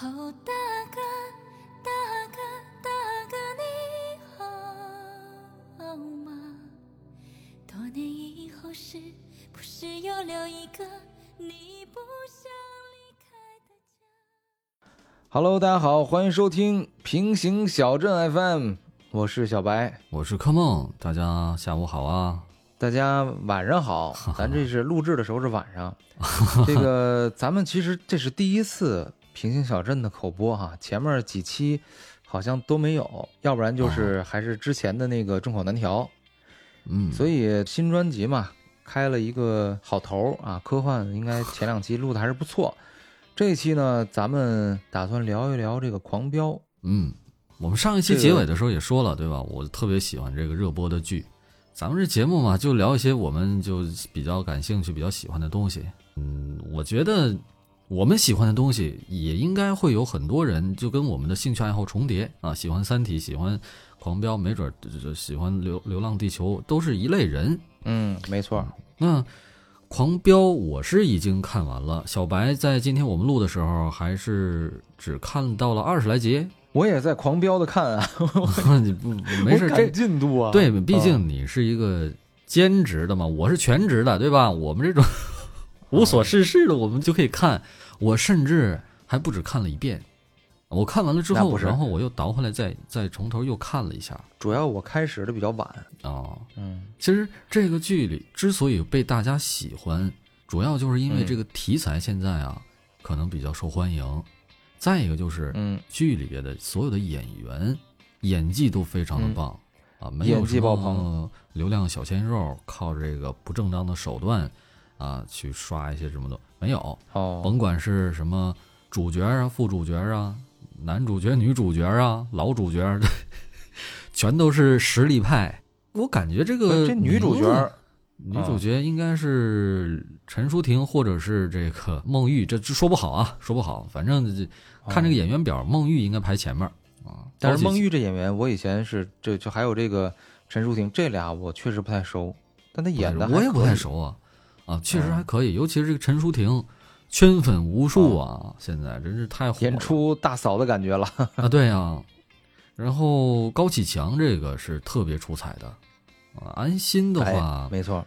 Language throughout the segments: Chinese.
哦，大哥，大哥，大哥，你好吗？多年以后，是不是又留一个你不想离开的家？Hello，大家好，欢迎收听平行小镇 FM，我是小白，我是柯梦，大家下午好啊！大家晚上好。咱这是录制的时候是晚上，这个咱们其实这是第一次平行小镇的口播哈，前面几期好像都没有，要不然就是还是之前的那个众口难调。嗯，所以新专辑嘛，开了一个好头啊，科幻应该前两期录的还是不错。这一期呢，咱们打算聊一聊这个《狂飙》。嗯，我们上一期结尾的时候也说了，对吧？我特别喜欢这个热播的剧。咱们这节目嘛，就聊一些我们就比较感兴趣、比较喜欢的东西。嗯，我觉得我们喜欢的东西，也应该会有很多人就跟我们的兴趣爱好重叠啊，喜欢《三体》，喜欢《狂飙》，没准儿这这喜欢流《流浪地球》，都是一类人。嗯，没错。那《狂飙》我是已经看完了，小白在今天我们录的时候还是只看到了二十来集。我也在狂飙的看啊，你不没事，这进度啊。对，毕嗯竟你是一个兼职的嘛，我是全职的，对吧？我们这种无所事事的，我们就可以看。我甚至还不止看了一遍，我看完了之后，然后我又倒回来再再从头又看了一下。主要我开始的比较晚。啊。嗯。其实这个剧里之所以被大家喜欢，主要就是因为嗯。这个题材现在啊，可能比较受欢迎。再一个就是，嗯，剧里边的所有的演员演技都非常的棒、啊，没有什么爆棚。流量小鲜肉靠这个不正当的手段啊去刷一些什么的没有，哦，甭管是什么主角啊、副主角啊、男主角、女主角啊、老主角，全都是实力派。我感觉这个这女主角女主角应该是陈淑婷或者是这个孟玉，这这说不好啊，说不好。反正这看这个演员表，孟玉应该排前面啊。但是孟玉这演员，我以前是这就还有这个陈淑婷，这俩我确实不太熟，但她演的我也不太。熟啊，啊，确实嗯还可以，尤其是这个陈淑婷，圈粉无数啊，现在真是太火了。演出大嫂的感觉了。啊，对呀、然后高启强这个是特别出彩的啊。安心的话，哎没错，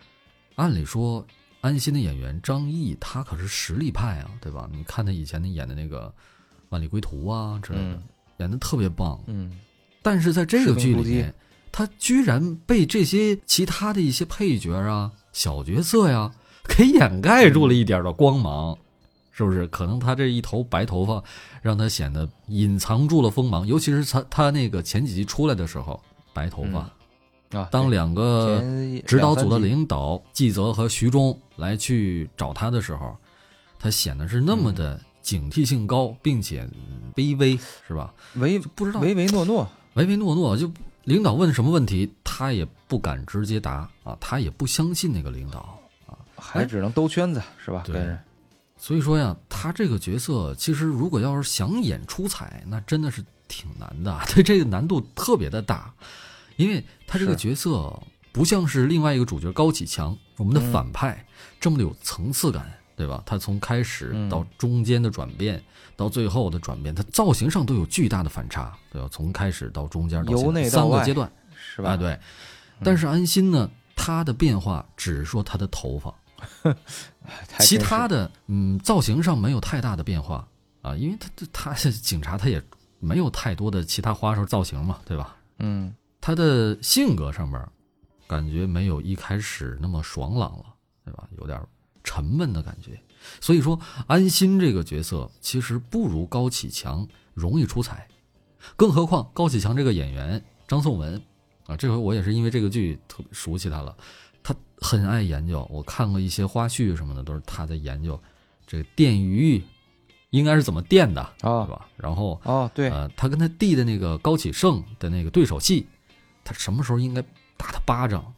按理说安心的演员张译他可是实力派啊，对吧？你看他以前的演的那个《万里归途》啊之类的，嗯演的特别棒。嗯，但是在这个剧里面，他居然被这些其他的一些配角啊、小角色呀，给掩盖住了一点的光芒，是不是？可能他这一头白头发，让他显得隐藏住了锋芒。尤其是他他那个前几集出来的时候，白头发，啊，当两个指导组的领导季泽和徐忠来去找他的时候，他显得是那么的警惕性高，并且嗯卑微，是吧？唯不知道唯唯诺诺，唯唯诺诺，就领导问什么问题，他也不敢直接答啊，他也不相信那个领导。还只能兜圈子是吧？对所以说呀，他这个角色其实如果要是想演出彩，那真的是挺难的，对这个难度特别的大，因为他这个角色不像是另外一个主角高启强，我们的嗯反派、这么的有层次感，对吧？他从开始嗯到中间的转变，到最后的转变，他造型上都有巨大的反差，对吧？从开始到中间到由现在内到三个阶段，是吧？啊，对。但是安心呢，他的变化只是说他的头发，其他的嗯造型上没有太大的变化啊，因为他他是警察，他也没有太多的其他花哨造型嘛，对吧？嗯他的性格上面感觉没有一开始那么爽朗了，对吧？有点沉闷的感觉。所以说，安心这个角色其实不如高启强容易出彩，更何况高启强这个演员张颂文啊，这回我也是因为这个剧特别熟悉他了。他很爱研究，我看过一些花絮什么的，都是他在研究这个电鱼应该是怎么电的，啊是吧？然后哦对，呃，他跟他弟的那个高启盛的那个对手戏，他什么时候应该打他巴掌？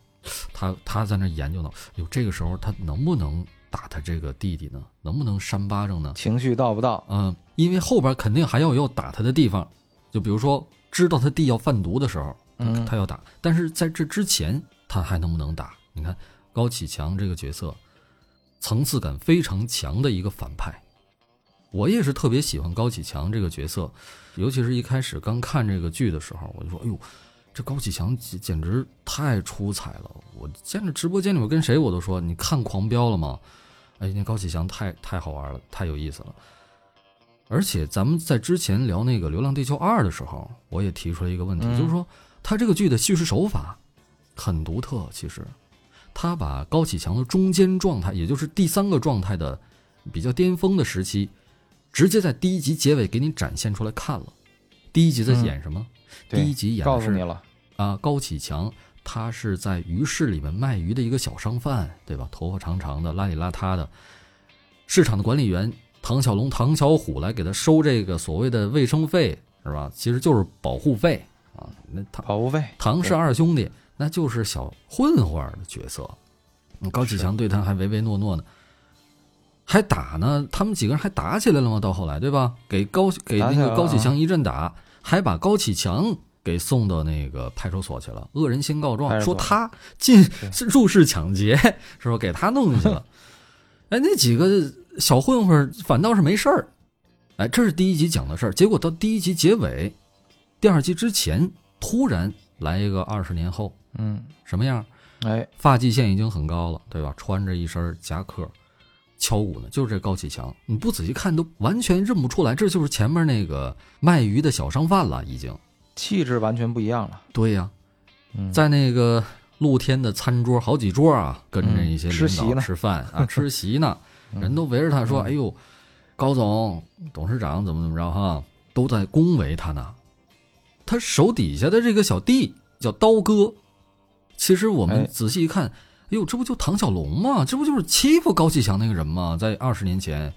他他在那研究呢，哟，这个时候他能不能打他这个弟弟呢？能不能扇巴掌呢？情绪到不到？嗯，因为后边肯定还要有打他的地方，就比如说知道他弟要贩毒的时候，嗯他要打，但是在这之前他还能不能打？你看高启强这个角色，层次感非常强的一个反派，我也是特别喜欢高启强这个角色，尤其是一开始刚看这个剧的时候，我就说，哎呦，这高启强简简直太出彩了！我见着直播间里面跟谁我都说，你看《狂飙》了吗？哎，那高启强太太好玩了，太有意思了。而且咱们在之前聊那个《流浪地球二》的时候，我也提出了一个问题，嗯就是说他这个剧的叙事手法很独特。其实，他把高启强的中间状态，也就是第三个状态的比较巅峰的时期，直接在第一集结尾给你展现出来看了。第一集在演什么？第一集演的是告诉你了，啊，高启强他是在鱼市里面卖鱼的一个小商贩，对吧？头发长长的，邋里邋遢的。市场的管理员唐小龙、唐小虎来给他收这个所谓的卫生费，是吧？其实就是保护费啊。那唐保护费，唐氏二兄弟那就是小混混儿的角色，嗯高启强对他还唯唯诺诺呢，还打呢。他们几个人还打起来了吗？到后来，对吧？给高给那个高启强一阵打，还把高启强给送到那个派出所去了。恶人先告状，说他进入室抢劫，是吧？给他弄进去了。哎，那几个小混混反倒是没事儿。哎，这是第一集讲的事儿。结果到第一集结尾，第二集之前突然来一个二十年后，嗯，什么样？哎，发际线已经很高了，对吧？穿着一身夹克，敲鼓呢，就是这高启强。你不仔细看都完全认不出来，这就是前面那个卖鱼的小商贩了，已经。气质完全不一样了。对呀、嗯，在那个露天的餐桌好几桌啊，跟着嗯一些领导吃席呢吃饭 啊，吃席呢，嗯人都围着他说：“嗯哎呦，高总、董事长怎么怎么着哈，都在恭维他呢。”他手底下的这个小弟叫刀哥，其实我们哎仔细一看，哎呦，这不就唐小龙吗？这不就是欺负高启强那个人吗？在二十年前，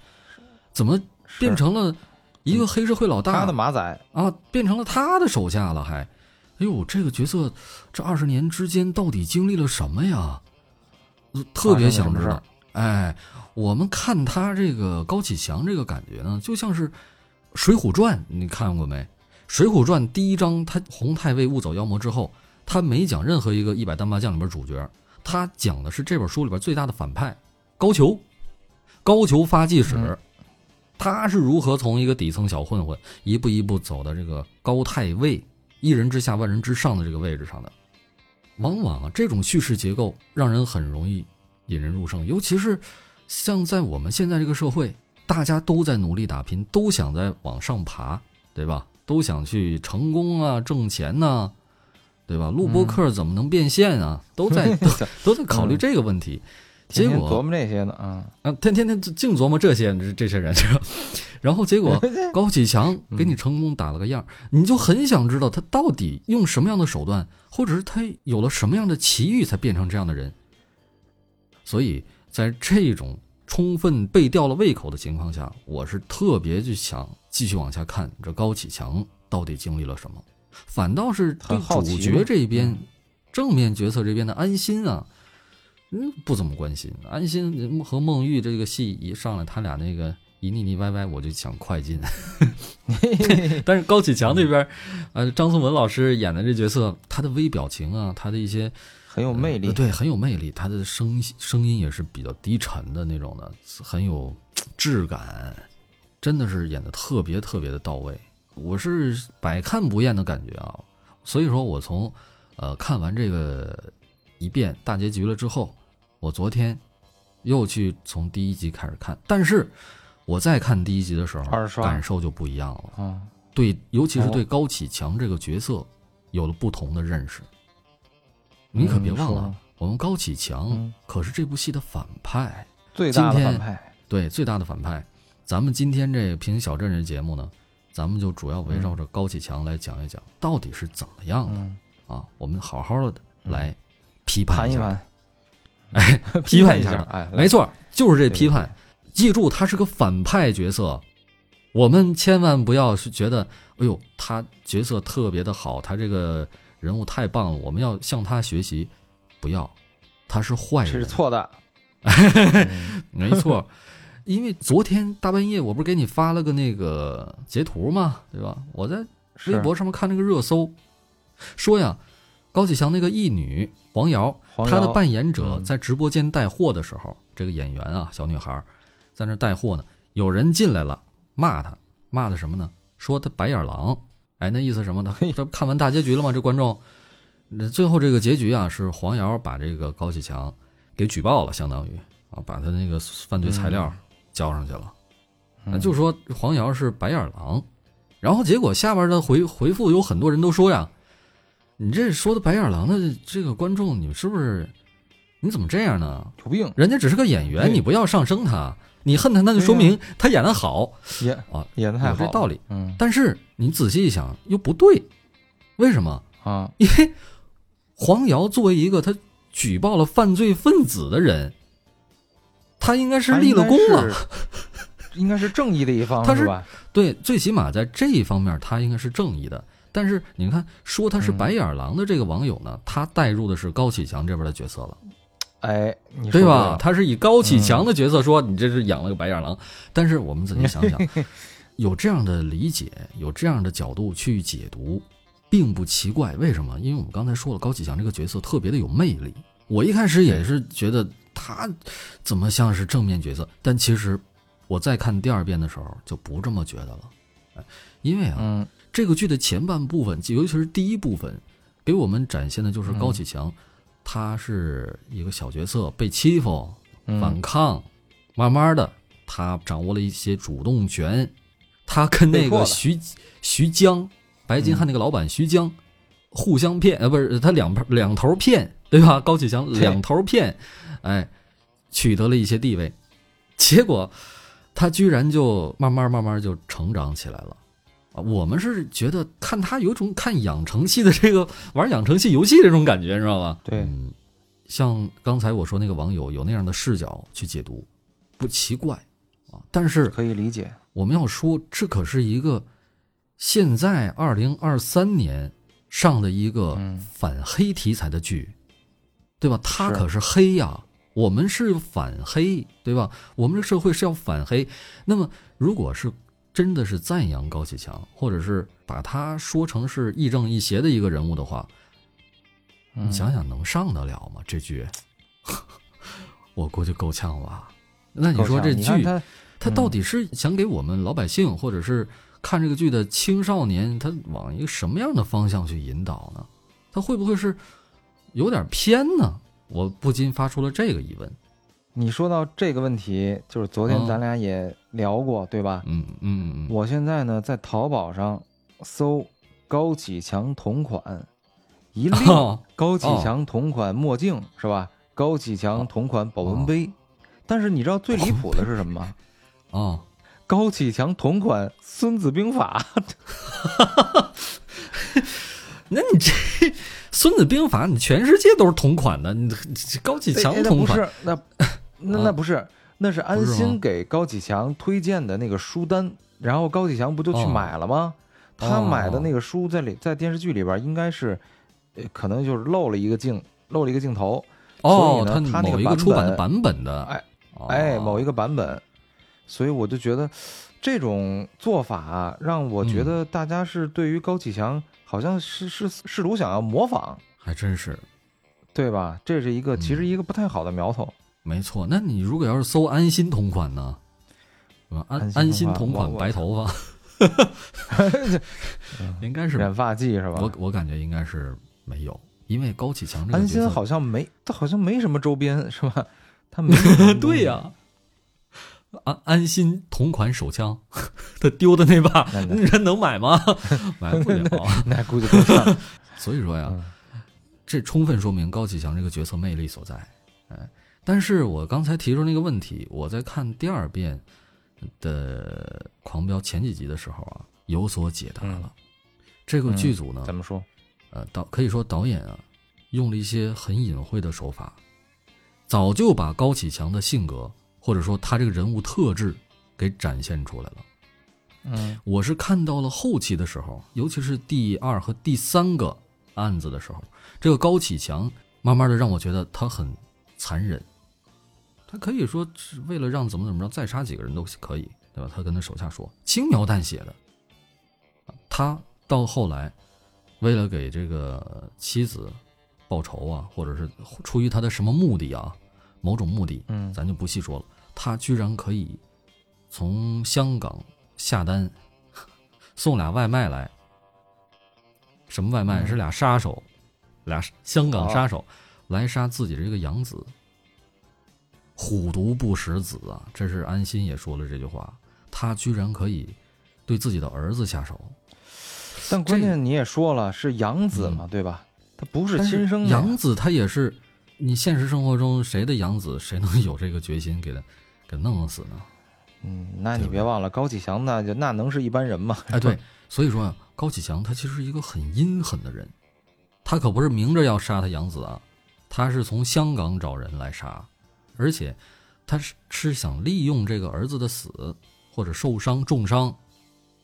怎么变成了一个黑社会老大？他的马仔？啊，变成了他的手下了，还，哎呦，这个角色这二十年之间到底经历了什么呀？呃特别想知道。哎，我们看他这个高启强这个感觉呢，就像是《水浒传》，你看过没？《水浒传》第一章，他洪太尉误走妖魔之后，他没讲任何一个一百单八将里边主角，他讲的是这本书里边最大的反派高俅。高俅发迹史，嗯他是如何从一个底层小混混一步一步走到这个高太尉一人之下万人之上的这个位置上的。往往啊，这种叙事结构让人很容易引人入胜，尤其是像在我们现在这个社会，大家都在努力打拼，都想在往上爬，对吧？都想去成功啊，挣钱呐、对吧？录播客怎么能变现啊？都在都都在考虑这个问题。结果琢磨这些呢，啊，啊，天天天净琢磨这些这这些人，是吧？然后结果 高启强给你成功打了个样，你就很想知道他到底用什么样的手段，或者是他有了什么样的奇遇才变成这样的人。所以在这种充分被吊了胃口的情况下，我是特别就想继续往下看这高启强到底经历了什么。反倒是对主角这边、嗯正面角色这边的安心啊，嗯，不怎么关心。安心和孟玉这个戏一上来，他俩那个一腻腻歪歪，我就想快进。但是高启强那边，呃，张颂文老师演的这角色，他的微表情啊，他的一些很有魅力呃。对，很有魅力。他的声声音也是比较低沉的那种的，很有质感，真的是演的特别特别的到位。我是百看不厌的感觉啊，所以说我从呃看完这个一遍大结局了之后，我昨天又去从第一集开始看，但是我再看第一集的时候感受就不一样了。嗯，对，尤其是哦对高启强这个角色有了不同的认识。你可别忘了，嗯我们高启强嗯。可是这部戏的反派，最大的反派，对，最大的反派。咱们今天这个平行小镇这节目呢，咱们就主要围绕着高启强来讲一讲，到底是怎么样的、嗯，啊？我们好好的来批判一下，哎，批判一下哎，没错，就是这批判。记住，他是个反派角色，我们千万不要是觉得，哎呦，他角色特别的好，他这个人物太棒了，我们要向他学习。不要，他是坏人，是错的。嗯 没错。因为昨天大半夜，我不是给你发了个那个截图吗？对吧？我在微博上面看那个热搜，说呀，高启强那个义女黄瑶，黄她的扮演者嗯在直播间带货的时候，这个演员啊，小女孩在那带货呢，有人进来了，骂她，骂的什么呢？说她白眼狼。哎，那意思什么呢？嘿 这不看完大结局了吗？这观众，那最后这个结局啊，是黄瑶把这个高启强给举报了，相当于啊，把他那个犯罪材料交上去了。那就说黄瑶是白眼狼，然后结果下边的回回复有很多人都说呀，你这说的白眼狼的这个观众，你是不是你怎么这样呢？有病人家只是个演员，你不要上升他，你恨他那就说明他演的好演啊，演的太好，有这道理。嗯但是你仔细一想又不对，为什么？啊，因为黄瑶作为一个他举报了犯罪分子的人，他应该是立了功了。应该是，正义的一方，他是吧？对，最起码在这一方面他应该是正义的。但是你看，说他是嗯白眼狼的这个网友呢，他带入的是高启强这边的角色了，哎，你对吧？他是以高启强的角色说你这是养了个白眼狼，但是我们仔细想想，有这样的理解，有这样的角度去解读，并不奇怪。为什么？因为我们刚才说了，高启强这个角色特别的有魅力。我一开始也是觉得他怎么像是正面角色，但其实我再看第二遍的时候就不这么觉得了。哎因为啊，嗯这个剧的前半部分，尤其是第一部分，给我们展现的就是高启强，他是一个小角色，被欺负，嗯反抗，慢慢的他掌握了一些主动权，他跟那个徐徐江，白金汉那个老板徐江，互相骗，呃，不是他两两头骗，对吧？高启强两头骗，哎，取得了一些地位，结果他居然就慢慢慢慢就成长起来了。啊，我们是觉得看他有种看养成系的这个玩养成系游戏这种感觉，你知道吧？对嗯，像刚才我说那个网友有那样的视角去解读，不奇怪啊。但是可以理解，我们要说，这可是一个现在二零二三年上的一个嗯反黑题材的剧，对吧？它可是黑呀，我们是反黑，对吧？我们这社会是要反黑。那么，如果是真的是赞扬高启强，或者是把他说成是亦正亦邪的一个人物的话，嗯你想想能上得了吗？这剧，我估计够呛吧。那你说这剧，他他到底是想给我们老百姓，或者是看这个剧的青少年，他往一个什么样的方向去引导呢？他会不会是有点偏呢？我不禁发出了这个疑问。你说到这个问题，就是昨天嗯咱俩也聊过，对吧？嗯嗯嗯我现在呢在淘宝上搜高启强同款，一 嗯，列哦高启强同款墨镜是吧？高启强同款保温杯，但是你知道最离谱的是什么吗？哦，高启强同款《孙子兵法》那你这《孙子兵法》，你全世界都是同款的，你这高启强同款，不是，那那啊。那不是，那是安心给高启强推荐的那个书单，然后高启强不就去哦买了吗？他哦买的那个书在里在电视剧里边应该是，呃，可能就是漏了一个镜，漏了一个镜头，哦，所以呢他某一个他那个版出版的版本的，哎哦。哎，某一个版本，所以我就觉得这种做法啊让我觉嗯得大家是对于高启强好像是是试图想要模仿，还真是对吧？这是一个其实嗯一个不太好的苗头。没错。那你如果要是搜安心同款呢？安安安心心同款白头发，应该是染发剂是吧？我我感觉应该是没有，因为高启强这个，安心好像没，他好像没什么周边是吧？他没有 对呀、安安心同款手枪，他丢的那把人能买吗？买不了。那估计够呛。所以说呀，嗯这充分说明高启强这个角色魅力所在。哎，但是我刚才提出那个问题，我在看第二遍的《狂飙》前几集的时候啊，有所解答了。这个剧组呢，怎么说？呃，导可以说导演啊，用了一些很隐晦的手法，早就把高启强的性格或者说他这个人物特质给展现出来了。嗯我是看到了后期的时候，尤其是第二和第三个案子的时候，这个高启强慢慢的让我觉得他很残忍，他可以说是为了让怎么怎么着再杀几个人都可以，对吧？他跟他手下说轻描淡写的，他到后来为了给这个妻子报仇啊，或者是出于他的什么目的啊，某种目的，嗯咱就不细说了。他居然可以从香港下单 送俩外卖来。什么外卖？嗯是俩杀手，俩香港哦杀手来杀自己这个养子。虎毒不食子啊！这是安心也说了这句话，他居然可以对自己的儿子下手。但关键你也说了是养子嘛，对吧？他不是亲生的养子，他也是你现实生活中谁的养子，谁能有这个决心给他给弄死呢？嗯，那你别忘了高启强，那就那能是一般人吗？哎，对，所以说啊，高启强他其实是一个很阴狠的人，他可不是明着要杀他养子啊，他是从香港找人来杀，而且他是是想利用这个儿子的死或者受伤重伤，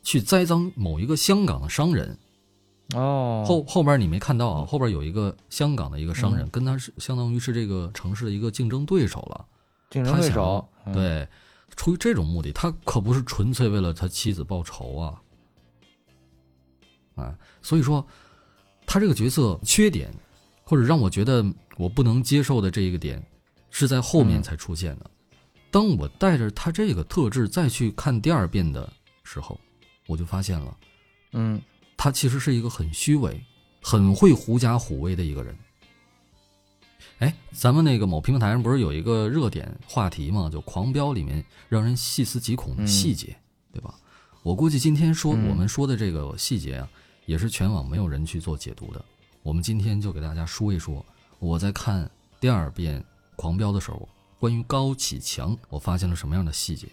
去栽赃某一个香港的商人。哦，后后边你没看到啊？后边有一个香港的一个商人，嗯跟他是相当于是这个城市的一个竞争对手了。竞争他想对手，嗯，对，出于这种目的，他可不是纯粹为了他妻子报仇啊。啊，所以说，他这个角色缺点，或者让我觉得我不能接受的这一个点，是在后面嗯才出现的。当我带着他这个特质再去看第二遍的时候，我就发现了。嗯他其实是一个很虚伪、很会狐假虎威的一个人。哎，咱们那个某平台上不是有一个热点话题嘛？就《狂飙》里面让人细思极恐的细节，对吧？我估计今天说嗯我们说的这个细节啊，也是全网没有人去做解读的。我们今天就给大家说一说，我在看第二遍《狂飙》的时候，关于高启强，我发现了什么样的细节。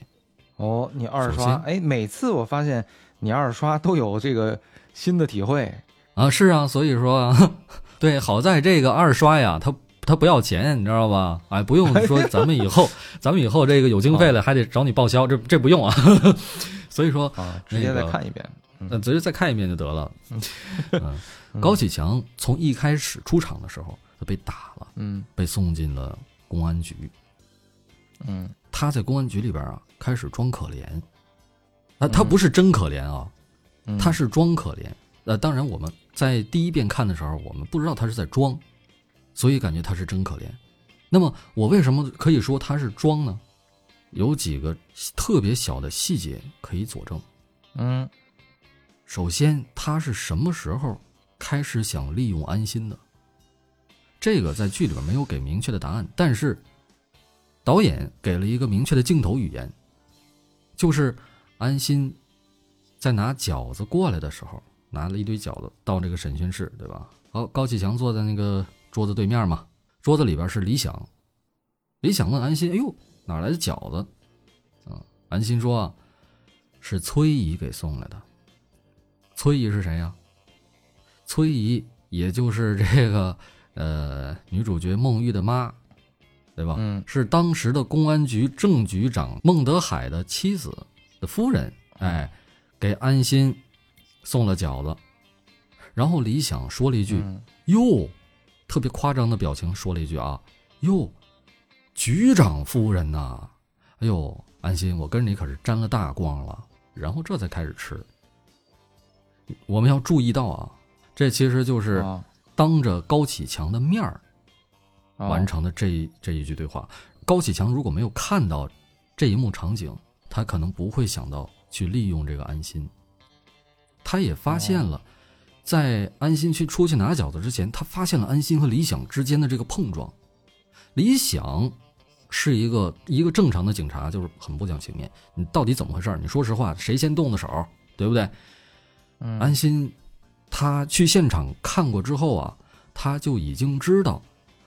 哦，你二，刷哎，每次我发现你二刷都有这个新的体会，啊，是啊，所以说啊，对，好在这个二刷呀，它它不要钱，你知道吧？哎，不用说咱们以后 咱们以后这个有经费了还得找你报销，这这不用啊。所以说，啊，直接再看一遍。呃，直接再看一遍就得了。嗯，高启强从一开始出场的时候，他被打了，嗯被送进了公安局。嗯他在公安局里边啊，开始装可怜。啊，他不是真可怜啊，嗯，他是装可怜。呃，当然我们在第一遍看的时候，我们不知道他是在装，所以感觉他是真可怜。那么我为什么可以说他是装呢？有几个特别小的细节可以佐证。嗯首先，他是什么时候开始想利用安心的？这个在剧里边没有给明确的答案，但是导演给了一个明确的镜头语言，就是安心在拿饺子过来的时候，拿了一堆饺子到这个审讯室，对吧？好，高启强坐在那个桌子对面嘛，桌子里边是李想，李想问安心：“哎呦，哪来的饺子？”啊，安心说：“啊，是崔姨给送来的。”崔姨是谁呀、崔姨也就是这个呃女主角孟玉的妈，对吧？嗯是当时的公安局正局长孟德海的妻子的夫人，哎，给安心送了饺子。然后李想说了一句嗯“哟”，特别夸张的表情说了一句啊“哟，局长夫人呐、哎呦，安心，我跟你可是沾了大光了。”然后这才开始吃。我们要注意到啊，这其实就是啊当着高启强的面儿啊完成的这一这一句对话。高启强如果没有看到这一幕场景，他可能不会想到去利用这个安心。他也发现了，在安心去出去拿饺子之前，他发现了安心和李想之间的这个碰撞。李想是一个一个正常的警察，就是很不讲情面。你到底怎么回事？你说实话，谁先动的手，对不对？嗯安心，他去现场看过之后啊，他就已经知道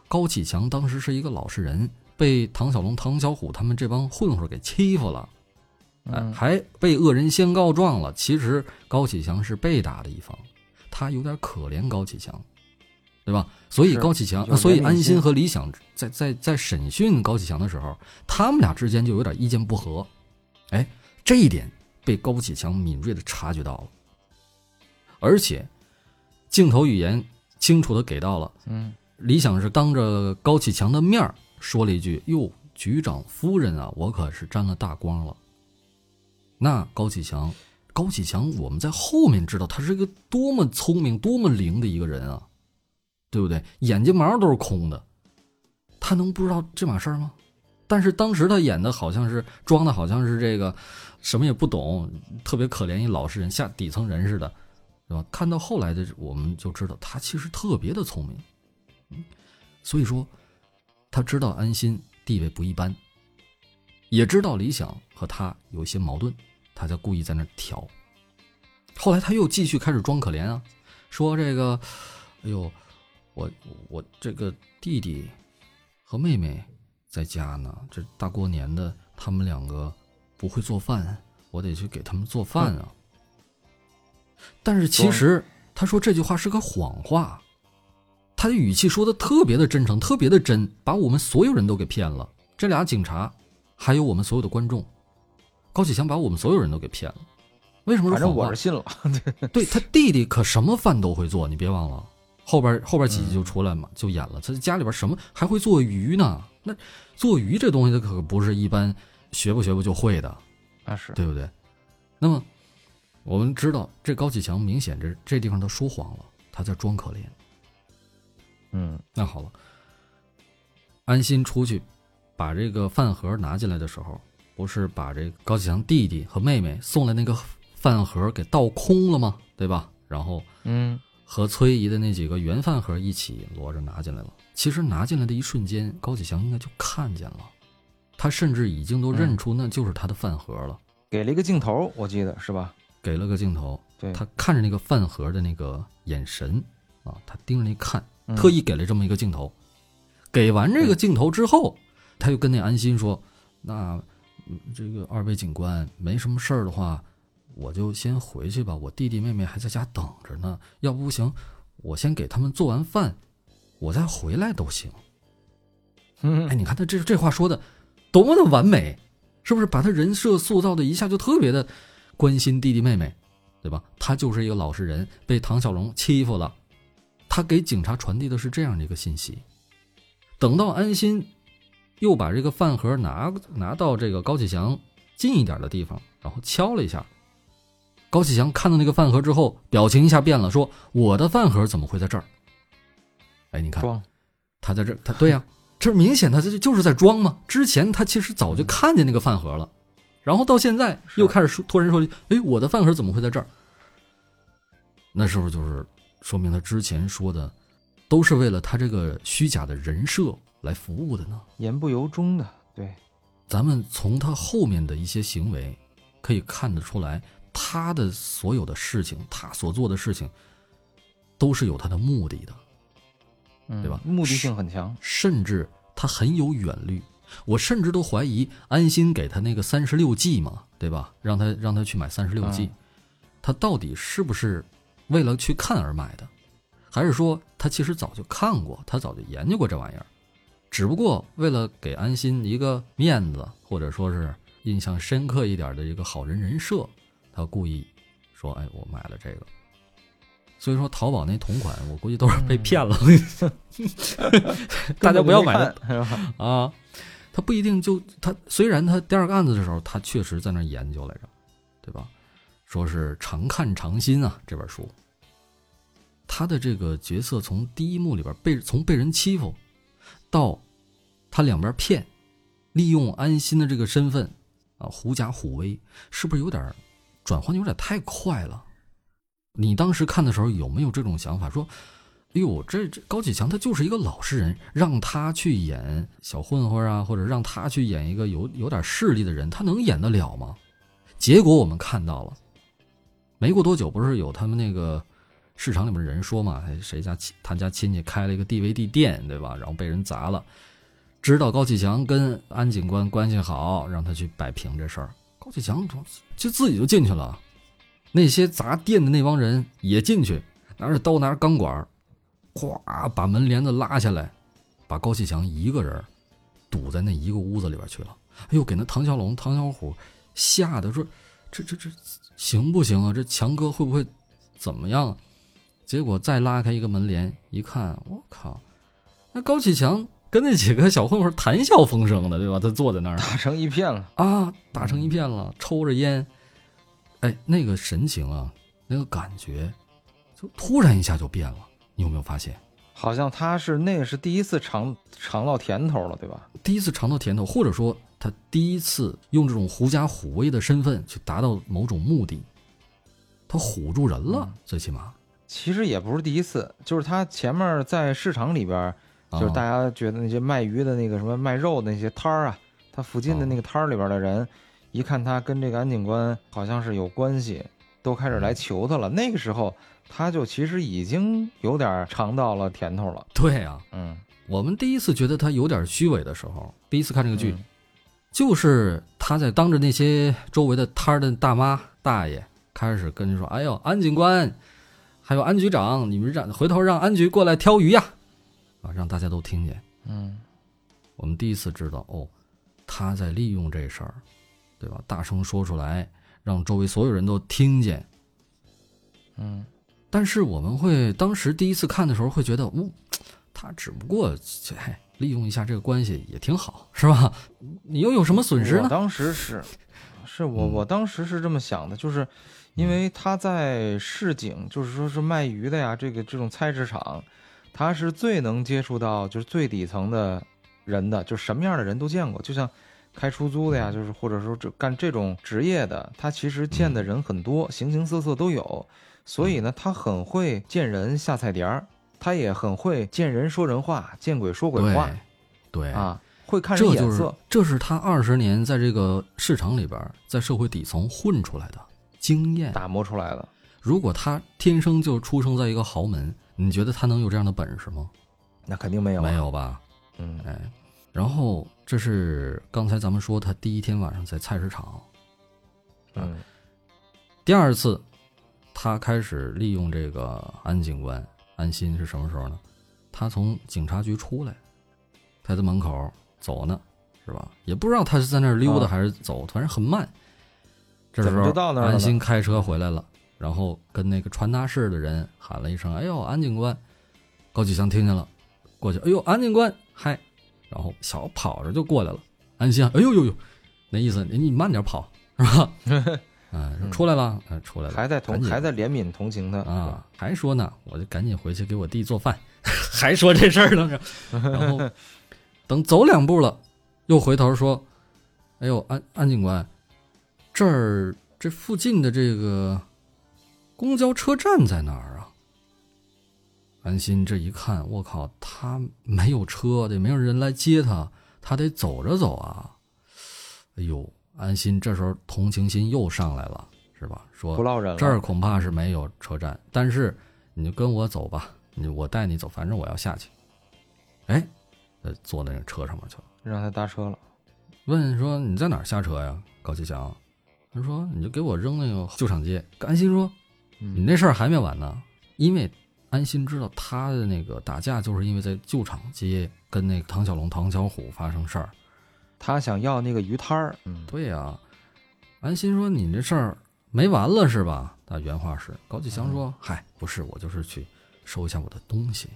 高启强当时是一个老实人，被唐小龙、唐小虎他们这帮混混给欺负了，哎，嗯还被恶人先告状了。其实高启强是被打的一方，他有点可怜高启强，对吧？所以高启强，有所以安心和李想在在在审讯高启强的时候，他们俩之间就有点意见不合，哎，这一点被高启强敏锐的察觉到了。而且，镜头语言清楚的给到了嗯李想是当着高启强的面儿说了一句：“哟，局长夫人啊，我可是沾了大光了。”那高启强，高启强，我们在后面知道他是一个多么聪明、多么灵的一个人啊，对不对？眼睫毛都是空的，他能不知道这码事儿吗？但是当时他演的好像是装的好像是这个什么也不懂，特别可怜一老实人下底层人似的，对吧？看到后来的我们就知道他其实特别的聪明，嗯，所以说他知道安心地位不一般，也知道李想和他有些矛盾，他在故意在那挑。后来他又继续开始装可怜啊，说这个，哎呦，我我这个弟弟和妹妹在家呢，这大过年的，他们两个不会做饭，我得去给他们做饭啊。但是其实他说这句话是个谎话，他的语气说的特别的真诚，特别的真，把我们所有人都给骗了。这俩警察，还有我们所有的观众，高启强把我们所有人都给骗了。为什么是反正我是？信了。对他弟弟可什么饭都会做，你别忘了，后边后边几集就出来嘛，就演了。他家里边什么还会做鱼呢？那做鱼这东西，他可不是一般学不学不就会的，那是对不对？那么我们知道，这高启强明显这这地方他说谎了，他在装可怜。嗯那好了，安心出去把这个饭盒拿进来的时候，不是把这高启强弟弟和妹妹送来那个饭盒给倒空了吗？对吧？然后嗯和崔姨的那几个原饭盒一起摞着拿进来了。其实拿进来的一瞬间，高启强应该就看见了，他甚至已经都认出那就是他的饭盒了，给了一个镜头，我记得是吧？给了个镜头，对，他看着那个饭盒的那个眼神啊，他盯着那看，嗯特意给了这么一个镜头。给完这个镜头之后，他又跟那安心说：“那嗯这个二位警官没什么事儿的话，我就先回去吧。我弟弟妹妹还在家等着呢。要不行，我先给他们做完饭，我再回来都行。”嗯哎，你看他这这话说的多么的完美，是不是？把他人设塑造的一下就特别的关心弟弟妹妹，对吧？他就是一个老实人，被唐小龙欺负了，他给警察传递的是这样的一个信息。等到安心又把这个饭盒拿拿到这个高启强近一点的地方，然后敲了一下。高启强看到那个饭盒之后，表情一下变了，说：“我的饭盒怎么会在这儿？”哎，你看，装他在这儿，他对呀、这明显他这就是在装嘛。之前他其实早就看见那个饭盒了，然后到现在又开始说，突然说：“哎，我的饭盒怎么会在这儿？”那是不是就是说明他之前说的都是为了他这个虚假的人设来服务的呢？言不由衷的，对，咱们从他后面的一些行为可以看得出来，他的所有的事情，他所做的事情，都是有他的目的的。嗯对吧目的性很强，甚至他很有远虑。我甚至都怀疑安心给他那个三十六计嘛，对吧？让他让他去买三十六计嗯，他到底是不是为了去看而买的，还是说他其实早就看过，他早就研究过这玩意儿，只不过为了给安心一个面子，或者说是印象深刻一点的一个好人人设，他故意说：“哎，我买了这个。”所以说，淘宝那同款，我估计都是被骗了。大家不要买？啊，他不一定就他虽然他第二个案子的时候，他确实在那研究来着，对吧？说是常看常新啊，这本书。他的这个角色从第一幕里边被从被人欺负，到他两边骗，利用安心的这个身份啊，狐假虎威，是不是有点转换的有点太快了？你当时看的时候有没有这种想法？说，哎呦，这这高启强他就是一个老实人，让他去演小混混啊，或者让他去演一个有有点势力的人，他能演得了吗？结果我们看到了，没过多久，不是有他们那个市场里面人说嘛，谁家他家亲戚开了一个 DVD 店，对吧？然后被人砸了，知道高启强跟安警官关系好，让他去摆平这事儿。高启强就自己就进去了，那些砸店的那帮人也进去，拿着刀拿着钢管，咵把门帘子拉下来，把高启强一个人堵在那一个屋子里边去了。哎呦，给那唐小龙、唐小虎吓得说：“这这这行不行啊？这强哥会不会怎么样？”结果再拉开一个门帘，一看，我靠，那高启强跟那几个小混混谈笑风生的，对吧？他坐在那儿打成一片了，啊，打成一片了，抽着烟，哎，那个神情啊，那个感觉，就突然一下就变了。你有没有发现？好像他是那个是第一次尝尝到甜头了，对吧？第一次尝到甜头，或者说他第一次用这种狐假虎威的身份去达到某种目的，他唬住人了，最起码其实也不是第一次，就是他前面在市场里边，就是大啊家觉得那些卖鱼的那个什么卖肉的那些摊儿啊，他附近的那个摊儿里边的人，一看他跟这个安警官好像是有关系，都开始来求他了。那个时候他就其实已经有点尝到了甜头了。对啊，嗯，我们第一次觉得他有点虚伪的时候，第一次看这个剧，嗯就是他在当着那些周围的摊儿的大妈大爷开始跟人说：“哎呦，安警官，还有安局长，你们让回头让安局过来挑鱼呀！”啊，让大家都听见。嗯我们第一次知道，哦，他在利用这事儿，对吧？大声说出来，让周围所有人都听见。嗯但是我们会当时第一次看的时候会觉得，哦，他只不过这嘿利用一下这个关系也挺好，是吧？你又有什么损失呢？我当时是，是我嗯我当时是这么想的，就是因为他在市井，就是说是卖鱼的呀，这个这种菜市场，他是最能接触到就是最底层的人的，就什么样的人都见过，就像开出租的呀，就是或者说这干这种职业的，他其实见的人很多，形形色色都有，所以呢，他很会见人下菜碟儿，他也很会见人说人话，见鬼说鬼话对，对，啊，会看人这就是眼色。这是他二十年在这个市场里边，在社会底层混出来的经验。打磨出来的，如果他天生就出生在一个豪门，你觉得他能有这样的本事吗？那肯定没有、啊，没，有吧？嗯哎，然后这是刚才咱们说他第一天晚上在菜市场，嗯第二次他开始利用这个安警官安心是什么时候呢？他从警察局出来，他在门口走呢，是吧？也不知道他是在那儿溜达啊还是走，反正很慢。这时候安心开车回来了，然后跟那个传达室的人喊了一声：“哎呦，安警官！”高启强听见了，过去：“哎呦，安警官，嗨！”然后小跑着就过来了。安心，哎呦呦呦，那意思你你慢点跑是吧？嗯，说出来了，嗯，出来了，还在同还在怜悯同情他啊，，还说呢，我就赶紧回去给我弟做饭，还说这事儿呢。然后等走两步了，又回头说：“哎呦，安安警官，这儿这附近的这个公交车站在哪儿啊？”安心这一看，我靠，他没有车，得没有人来接他，他得走着走啊。哎呦，安心这时候同情心又上来了，是吧？说不落忍了。这儿恐怕是没有车站，但是你就跟我走吧，你我带你走，反正我要下去。哎，呃，坐那个车上面去了。让他搭车了，问说你在哪儿下车呀？高启强，他说你就给我扔那个旧厂街。安心说你嗯那事儿还没完呢，因为安心知道他的那个打架就是因为在旧厂街跟那个唐小龙、唐小虎发生事儿。他想要那个鱼摊儿，嗯，对呀、安心说你这事儿没完了是吧？他原话是高启强说：“嗨，不是，我就是去收一下我的东西。”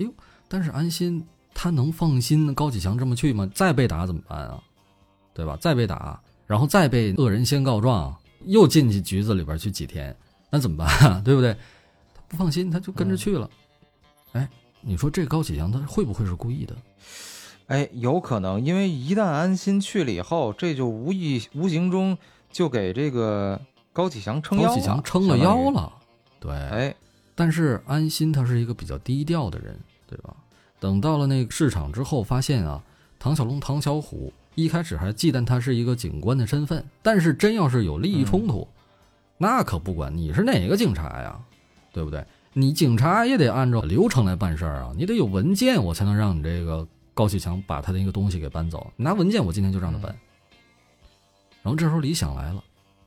哎呦，但是安心他能放心高启强这么去吗？再被打怎么办啊？对吧？再被打，然后再被恶人先告状，又进去局子里边去几天，那怎么办啊？对不对？他不放心，他就跟着去了。哎，你说这高启强他会不会是故意的？哎，有可能，因为一旦安心去了以后，这就无意无形中就给这个高启强撑腰高启强撑了腰。了，对，哎，但是安心他是一个比较低调的人，对吧？等到了那个市场之后，发现啊，唐小龙、唐小虎一开始还忌惮他是一个警官的身份，但是真要是有利益冲突，那可不管你是哪个警察呀，对不对？你警察也得按照流程来办事儿啊，你得有文件，我才能让你这个高启强把他的一个东西给搬走。拿文件，我今天就让他搬。然后这时候李想来了，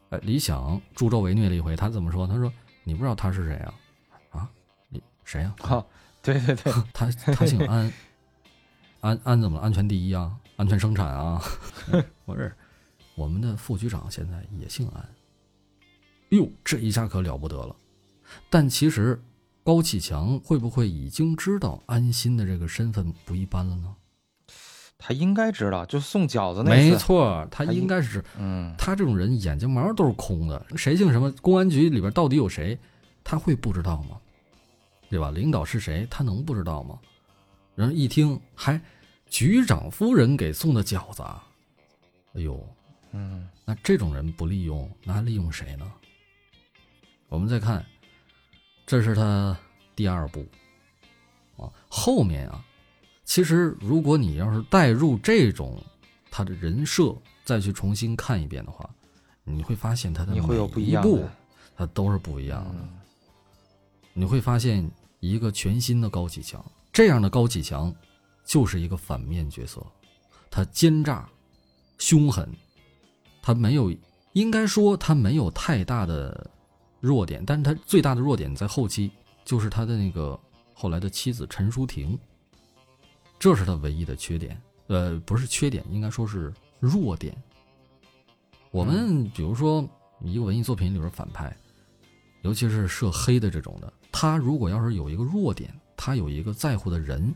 哎，李想助纣为虐了一回，他怎么说？他说：“你不知道他是谁啊？啊，你谁呀、啊、对对对，他他姓安，安安怎么了？安全第一啊，安全生产啊。不是，我们的副局长现在也姓安。哟，这一下可了不得了。但其实高启强会不会已经知道安心的这个身份不一般了呢？他应该知道，就送饺子那次，没，错，他应该是嗯，他这种人眼睛毛都是空的，谁姓什么？公安局里边到底有谁？他会不知道吗？对吧？领导是谁，他能不知道吗？然后一听，还局长夫人给送的饺子啊！哎呦，嗯那这种人不利用，那还利用谁呢？我们再看，这是他第二步啊，后面啊，其实如果你要是带入这种他的人设，再去重新看一遍的话，你会发现他的你会有不一每一步样的，它都是不一样的。嗯你会发现一个全新的高启强，这样的高启强就是一个反面角色，他奸诈、凶狠，他没有，应该说他没有太大的弱点，但是他最大的弱点在后期，就是他的那个后来的妻子陈淑婷，这是他唯一的缺点，呃，不是缺点，应该说是弱点。我们比如说一个文艺作品里边反派，尤其是涉黑的这种的，他如果要是有一个弱点，他有一个在乎的人，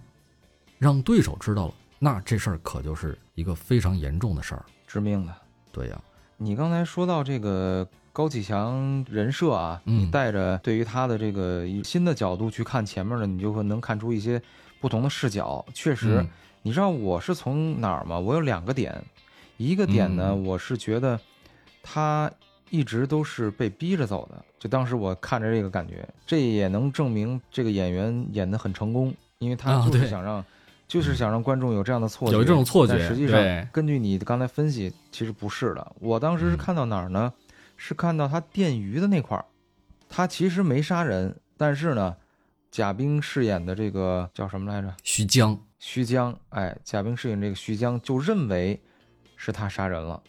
让对手知道了，那这事儿可就是一个非常严重的事儿。致命的。对呀、你刚才说到这个高启强人设啊，嗯你带着对于他的这个新的角度去看前面的，你就会能看出一些不同的视角。确实，嗯你知道我是从哪儿吗？我有两个点，一个点呢，嗯我是觉得他一直都是被逼着走的。就当时我看着这个感觉，这也能证明这个演员演得很成功，因为他啊就是想让。就是想让观众有这样的错觉，有这种错觉但实际上，根据你刚才分析，其实不是的。我当时是嗯看到哪儿呢？是看到他电鱼的那块儿，他其实没杀人，但是呢，贾冰饰演的这个叫什么来着？徐江，徐江，哎，贾冰饰演这个徐江就认为是他杀人了，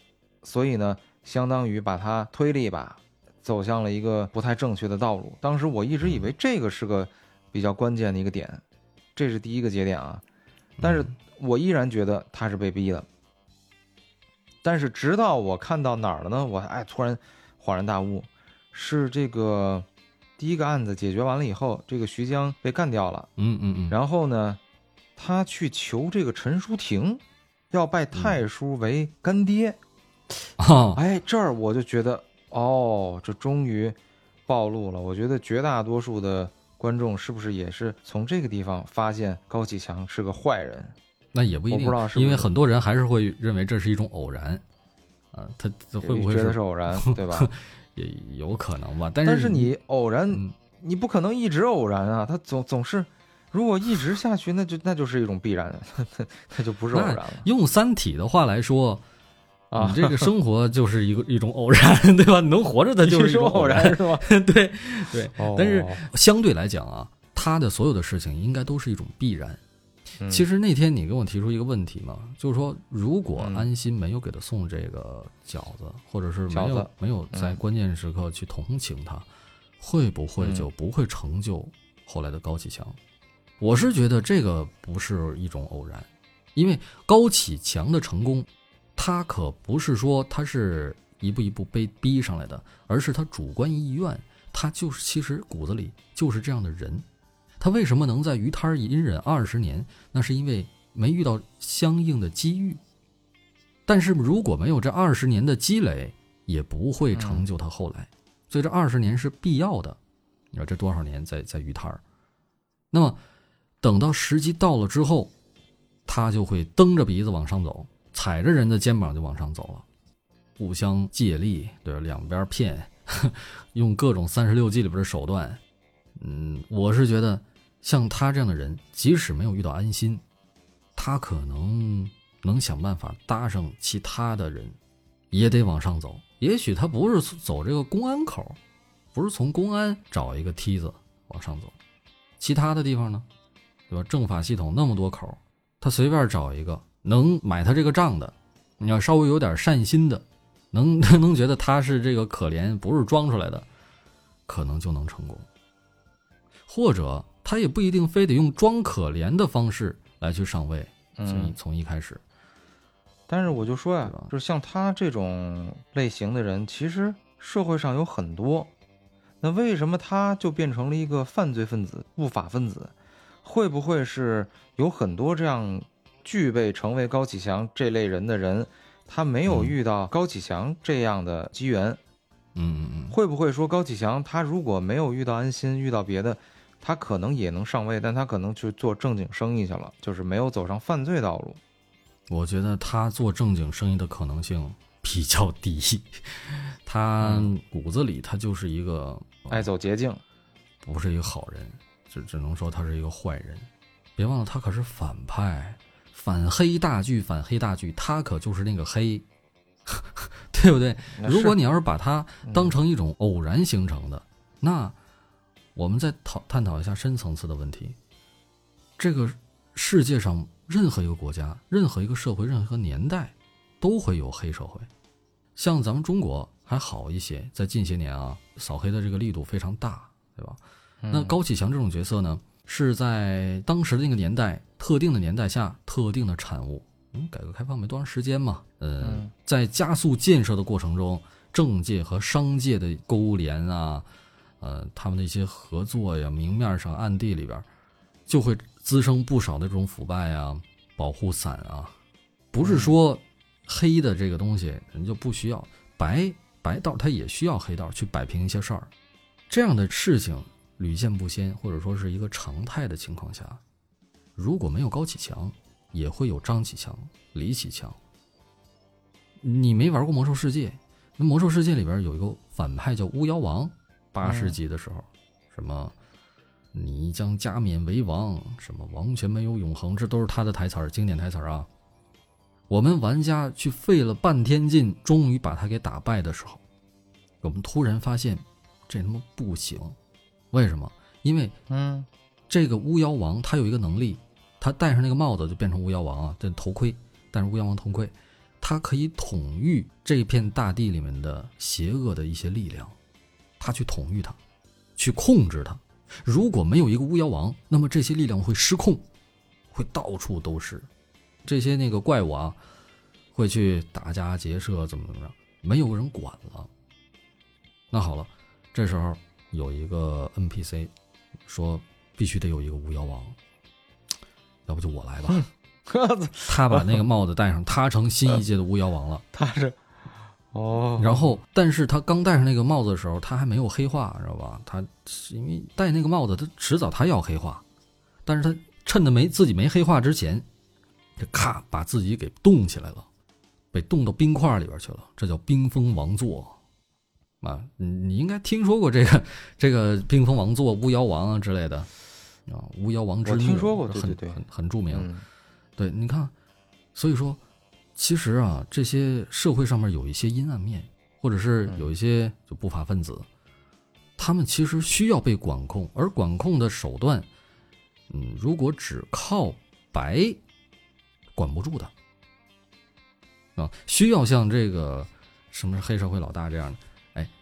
所以呢，相当于把他推了一把，走向了一个不太正确的道路。当时我一直以为这个是个比较关键的一个点，这是第一个节点啊。但是我依然觉得他是被逼的。但是直到我看到哪儿了呢？我哎突然恍然大悟，是这个第一个案子解决完了以后，这个徐江被干掉了。嗯嗯嗯，然后呢，他去求这个陈淑婷，要拜太叔为干爹。啊，哎，这儿我就觉得，哦，这终于暴露了。我觉得绝大多数的观众是不是也是从这个地方发现高启强是个坏人？那也不一定，我不知道是不是因为很多人还是会认为这是一种偶然，啊，他他会不会觉得是偶然，对吧？也有可能吧？但是但是你偶然，嗯你不可能一直偶然啊，他总总是。如果一直下去，那就那就是一种必然，那就不是偶然了用《三体》的话来说，啊你这个生活就是一个一种偶然，对吧？你能活着，的就是一种偶然，是吧？对对。哦但是相对来讲啊，他的所有的事情应该都是一种必然。嗯其实那天你跟我提出一个问题嘛，就是说，如果嗯安心没有给他送这个饺子，或者是没有没有在嗯关键时刻去同情他，会不会嗯就不会成就后来的高启强？我是觉得这个不是一种偶然，因为高启强的成功，他可不是说他是一步一步被逼上来的，而是他主观意愿，他就是其实骨子里就是这样的人。他为什么能在鱼摊隐忍二十年？那是因为没遇到相应的机遇。但是如果没有这二十年的积累，也不会成就他后来。所以这二十年是必要的。你说这多少年在在鱼摊？那么等到时机到了之后，他就会蹬着鼻子往上走，踩着人的肩膀就往上走了，互相借力，对？两边骗，用各种三十六计里边的手段。嗯，我是觉得像他这样的人，即使没有遇到安心，他可能能想办法搭上其他的人，也得往上走。也许他不是走这个公安口，不是从公安找一个梯子往上走，其他的地方呢，对吧？政法系统那么多口，他随便找一个能买他这个账的，你要稍微有点善心的，能 能觉得他是这个可怜，不是装出来的，可能就能成功。或者他也不一定非得用装可怜的方式来去上位，从从一开始，但是我就说呀就是像他这种类型的人，其实社会上有很多。那为什么他就变成了一个犯罪分子、不法分子？会不会是有很多这样具备成为高启强这类人的人，他没有嗯遇到高启强这样的机缘？嗯嗯嗯，会不会说高启强他如果没有遇到安心，遇到别的，他可能也能上位，但他可能去做正经生意去了，就是没有走上犯罪道路。我觉得他做正经生意的可能性比较低，他骨子里他就是一个爱走捷径，不是一个好人，只只能说他是一个坏人。别忘了，他可是反派，反黑大剧，反黑大剧，他可就是那个黑，对不对？如果你要是把它当成一种偶然形成的，那我们再讨探讨一下深层次的问题。这个世界上任何一个国家、任何一个社会、任何年代，都会有黑社会。像咱们中国还好一些，在近些年啊，扫黑的这个力度非常大，对吧？嗯那高启强这种角色呢，是在当时的那个年代、特定的年代下特定的产物。嗯，改革开放没多长时间嘛，呃，嗯在加速建设的过程中，政界和商界的勾连啊，呃，他们的一些合作呀，明面上、暗地里边，就会滋生不少的这种腐败啊、保护伞啊。不是说黑的这个东西人就不需要，白白道它也需要黑道去摆平一些事儿。这样的事情屡见不鲜，或者说是一个常态的情况下，如果没有高启强，也会有张启强、李启强。你没玩过魔兽世界？那魔兽世界里边有一个反派叫巫妖王，八十级的时候，什么你将加冕为王，什么王权没有永恒，这都是他的台词儿，经典台词儿啊。我们玩家去费了半天劲，终于把他给打败的时候，我们突然发现这他妈不行。为什么？因为嗯这个巫妖王他有一个能力，他戴上那个帽子就变成巫妖王啊，这头盔，戴上巫妖王头盔，他可以统御这片大地里面的邪恶的一些力量，他去统御它，去控制它。如果没有一个巫妖王，那么这些力量会失控，会到处都是。这些那个怪物啊，会去打家劫舍，怎么怎么着，没有人管了。那好了，这时候有一个 NPC 说必须得有一个巫妖王，要不就我来吧。他把那个帽子戴上，他成新一届的巫妖王了。他是哦，然后，但是他刚戴上那个帽子的时候，他还没有黑化，知道吧？他因为戴那个帽子，他迟早他要黑化，但是他趁着没自己没黑化之前，这咔把自己给冻起来了，被冻到冰块里边去了，这叫冰封王座啊！你你应该听说过这个这个冰封王座、巫妖王啊之类的啊，巫妖王之听说过对很对对很很著名。嗯对，你看，所以说，其实啊，这些社会上面有一些阴暗面，或者是有一些就不法分子，他们其实需要被管控，而管控的手段，嗯，如果只靠白，管不住的，啊，需要像这个什么黑社会老大这样的，哎，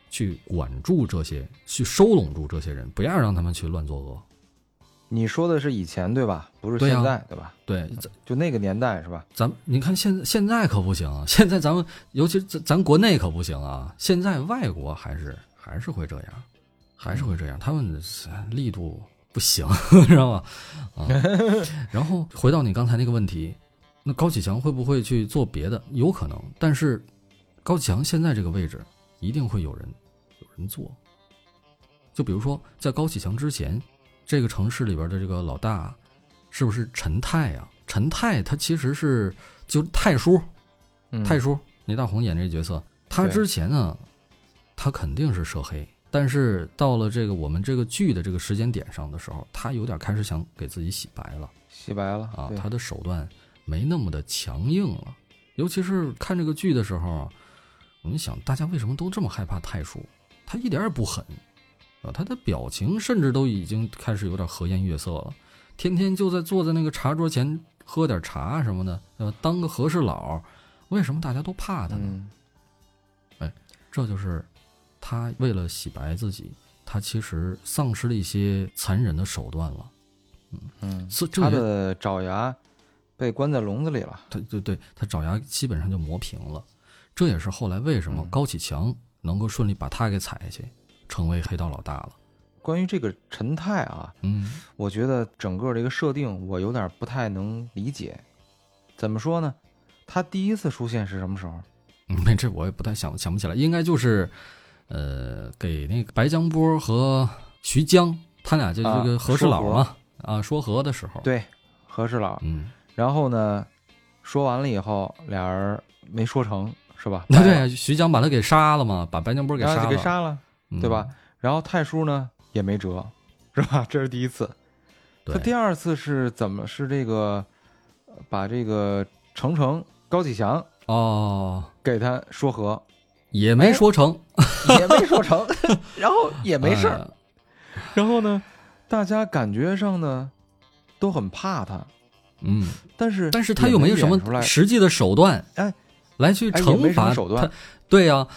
去管住这些，去收拢住这些人，不要让他们去乱作恶。你说的是以前对吧？不是现在对吧？对，就那个年代是吧？咱你看现现在可不行，现在咱们尤其咱咱国内可不行啊，现在外国还是还是会这样，还是会这样，他们力度不行，知道吗？啊，然后回到你刚才那个问题，那高启强会不会去做别的？有可能，但是高启强现在这个位置一定会有人有人做，就比如说在高启强之前，这个城市里边的这个老大是不是陈泰啊？陈泰他其实是就泰叔，嗯泰叔倪大红演这角色，他之前呢，他肯定是涉黑，但是到了这个我们这个剧的这个时间点上的时候，他有点开始想给自己洗白了洗白了啊，他的手段没那么的强硬了。尤其是看这个剧的时候啊，我们想大家为什么都这么害怕太叔？他一点也不狠啊，他的表情甚至都已经开始有点和颜悦色了，天天就在坐在那个茶桌前喝点茶什么的，呃，当个和事佬。为什么大家都怕他呢？嗯这就是他为了洗白自己，他其实丧失了一些残忍的手段了。嗯，是这也他的爪牙被关在笼子里了。他对对，他爪牙基本上就磨平了。这也是后来为什么嗯高启强能够顺利把他给踩下去，成为黑道老大了。关于这个陈泰啊，嗯我觉得整个这个设定我有点不太能理解。怎么说呢？他第一次出现是什么时候？嗯，这我也不太想想不起来，应该就是，呃，给那个白江波和徐江他俩就啊这个和事佬嘛，啊，说和的时候，，对，和事佬。嗯，然后呢，说完了以后，俩人没说成，是吧？那对，徐江把他给杀了嘛，把白江波给杀了，给杀了，嗯对吧？？然后太叔呢也没辙，是吧？这是第一次。他第二次是怎么？是这个呃把这个程程高启强哦，给他说和，也没说成，也没说成，然后也没事儿。哎然后呢，大家感觉上呢都很怕他，嗯，但是但是他又没有什么实际的手段，哎，来去惩罚手段他。对呀、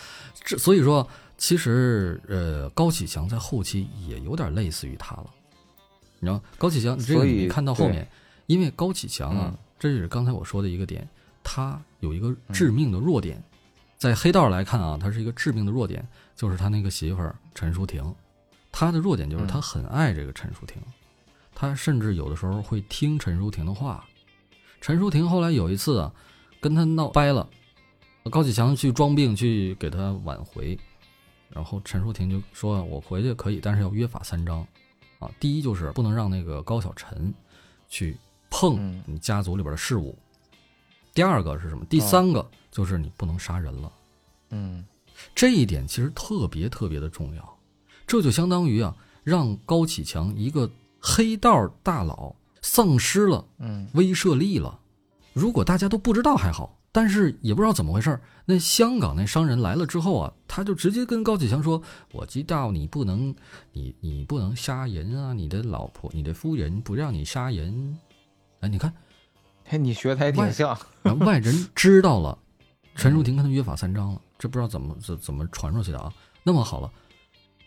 这所以说，其实呃，高启强在后期也有点类似于他了。你知道，高启强这个你看到后面，因为高启强啊嗯，这是刚才我说的一个点，他有一个致命的弱点，在黑道来看啊，他是一个致命的弱点，就是他那个媳妇儿陈淑婷，他的弱点就是他嗯很爱这个陈淑婷，他甚至有的时候会听陈淑婷的话。陈淑婷后来有一次啊，跟他闹掰了，高启强去装病去给他挽回，然后陈淑婷就说：“我回去可以，但是要约法三章，啊，第一就是不能让那个高小晨去碰嗯你家族里边的事物，第二个是什么？第三个就是你不能杀人了。嗯这一点其实特别特别的重要，这就相当于啊，让高启强一个黑道大佬丧失了嗯威慑力了。如果大家都不知道还好，但是也不知道怎么回事儿那香港那商人来了之后啊，他就直接跟高启强说：“我知道你不能，你你不能杀人啊，你的老婆、你的夫人不让你杀人。”哎，你看，嘿，你学的还挺像。然后外人知道了，陈淑婷跟他约法三章了，这不知道怎么怎怎么传出去的啊。那么好了，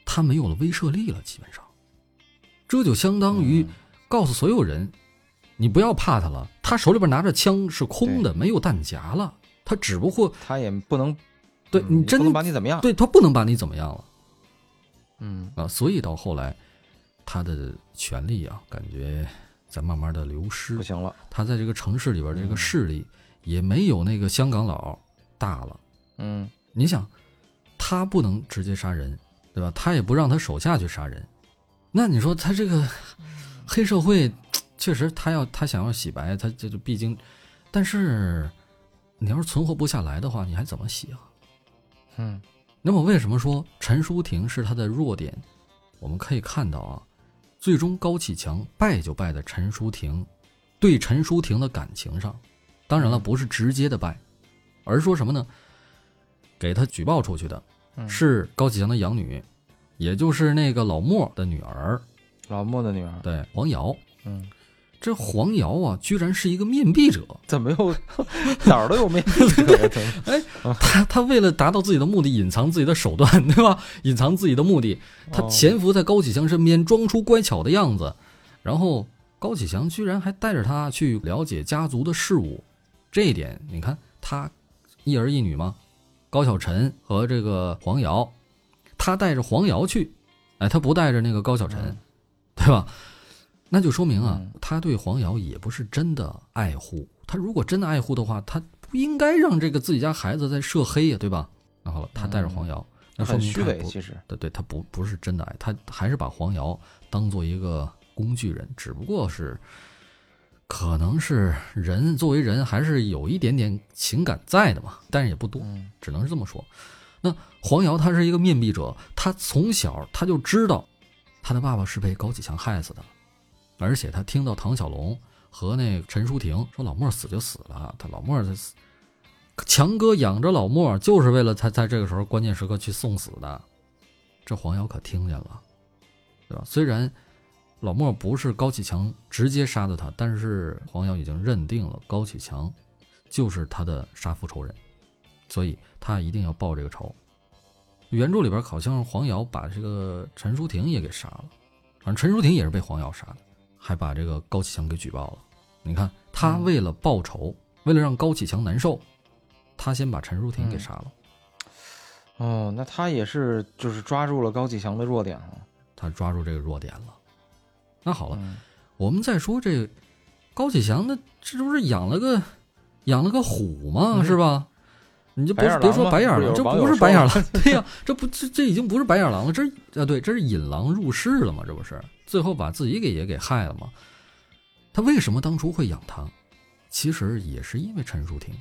他没有了威慑力了，基本上，这就相当于嗯告诉所有人，你不要怕他了，他手里边拿着枪是空的，没有弹夹了，他只不过他也不能，对你真能把你怎么样。对他不能把你怎么样了嗯啊。所以到后来，他的权力啊，感觉在慢慢的流失不，行了。他在这个城市里边这个嗯势力也没有那个香港佬大了。嗯你想，他不能直接杀人，对吧？他也不让他手下去杀人，那你说他这个 黑社会，确实他要他想要洗白，他这就毕竟，但是你要是存活不下来的话，你还怎么洗啊？嗯那么为什么说陈淑婷是他的弱点？我们可以看到啊，最终高启强败就败在陈淑婷对陈淑婷的感情上。当然了，嗯不是直接的败，而是说什么呢？给他举报出去的嗯，是高启强的养女，也就是那个老莫的女儿，老莫的女儿。对黄瑶。嗯，这黄瑶啊，居然是一个面壁者。怎么又哪儿都有面壁者哎？他他为了达到自己的目的，隐藏自己的手段，对吧？隐藏自己的目的，他哦潜伏在高启强身边，装出乖巧的样子，然后高启强居然还带着他去了解家族的事务，这一点你看他一儿一女吗？高小晨和这个黄瑶，他带着黄瑶去，哎，他不带着那个高小晨，嗯对吧？那就说明啊嗯，他对黄瑶也不是真的爱护。他如果真的爱护的话，他不应该让这个自己家孩子在涉黑呀，对吧？然后他带着黄瑶，那说很虚伪，明他不其实。对对，他不不是真的爱，他还是把黄瑶当做一个工具人，只不过是，可能是人作为人还是有一点点情感在的嘛，但是也不多，嗯只能是这么说。那黄瑶他是一个面壁者，他从小他就知道他的爸爸是被高启强害死的，而且他听到唐小龙和那陈淑婷说老莫死就死了，他老莫他死，强哥养着老莫就是为了他在这个时候关键时刻去送死的，这黄瑶可听见了，对吧？虽然老莫不是高启强直接杀的他，但是黄瑶已经认定了高启强就是他的杀父仇人，所以他一定要报这个仇。原著里边好像黄瑶把这个陈淑婷也给杀了，反正陈淑婷也是被黄瑶杀的，还把这个高启强给举报了。你看，他嗯为了报仇，为了让高启强难受，他先把陈淑婷给杀了。哦，那他也是就是抓住了高启强的弱点了。他抓住这个弱点了。那好了，嗯我们再说这高启强，那这不是养了个养了个虎吗？嗯是吧？你就别别说白眼狼，这不是白眼狼，对呀、这不这这已经不是白眼狼了，这啊对，这是引狼入室了嘛，这不是最后把自己给也给害了吗？他为什么当初会养他？其实也是因为陈淑婷。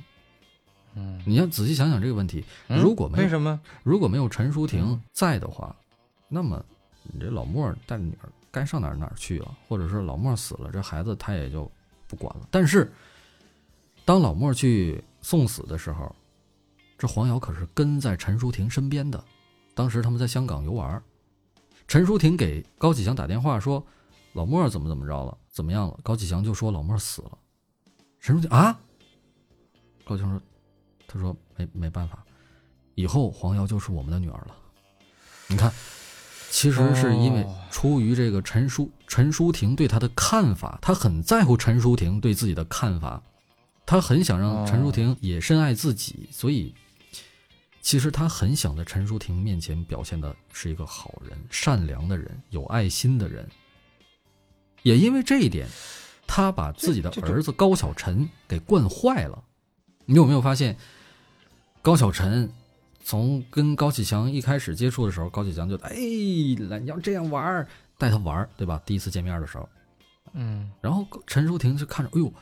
嗯，你要仔细想想这个问题，嗯如果没有为什么？如果没有陈淑婷嗯在的话，那么你这老莫带着女儿该上哪儿哪儿去啊，或者是老莫死了，这孩子他也就不管了。但是，当老莫去送死的时候，这黄瑶可是跟在陈淑婷身边的。当时他们在香港游玩，陈淑婷给高启强打电话说老莫怎么怎么着了，怎么样了？高启强就说老莫死了。陈淑婷啊，高启强说，他说没没办法，以后黄瑶就是我们的女儿了。你看，其实是因为哦出于这个陈淑陈淑婷对他的看法，他很在乎陈淑婷对自己的看法，他很想让陈淑婷也深爱自己，所以其实他很想在陈淑婷面前表现的是一个好人、善良的人、有爱心的人。也因为这一点，他把自己的儿子高晓晨给惯坏了。你有没有发现，高晓晨从跟高启强一开始接触的时候，高启强就哎，来你要这样玩儿，带他玩儿，对吧？第一次见面的时候，嗯然后陈淑婷就看着，哎呦，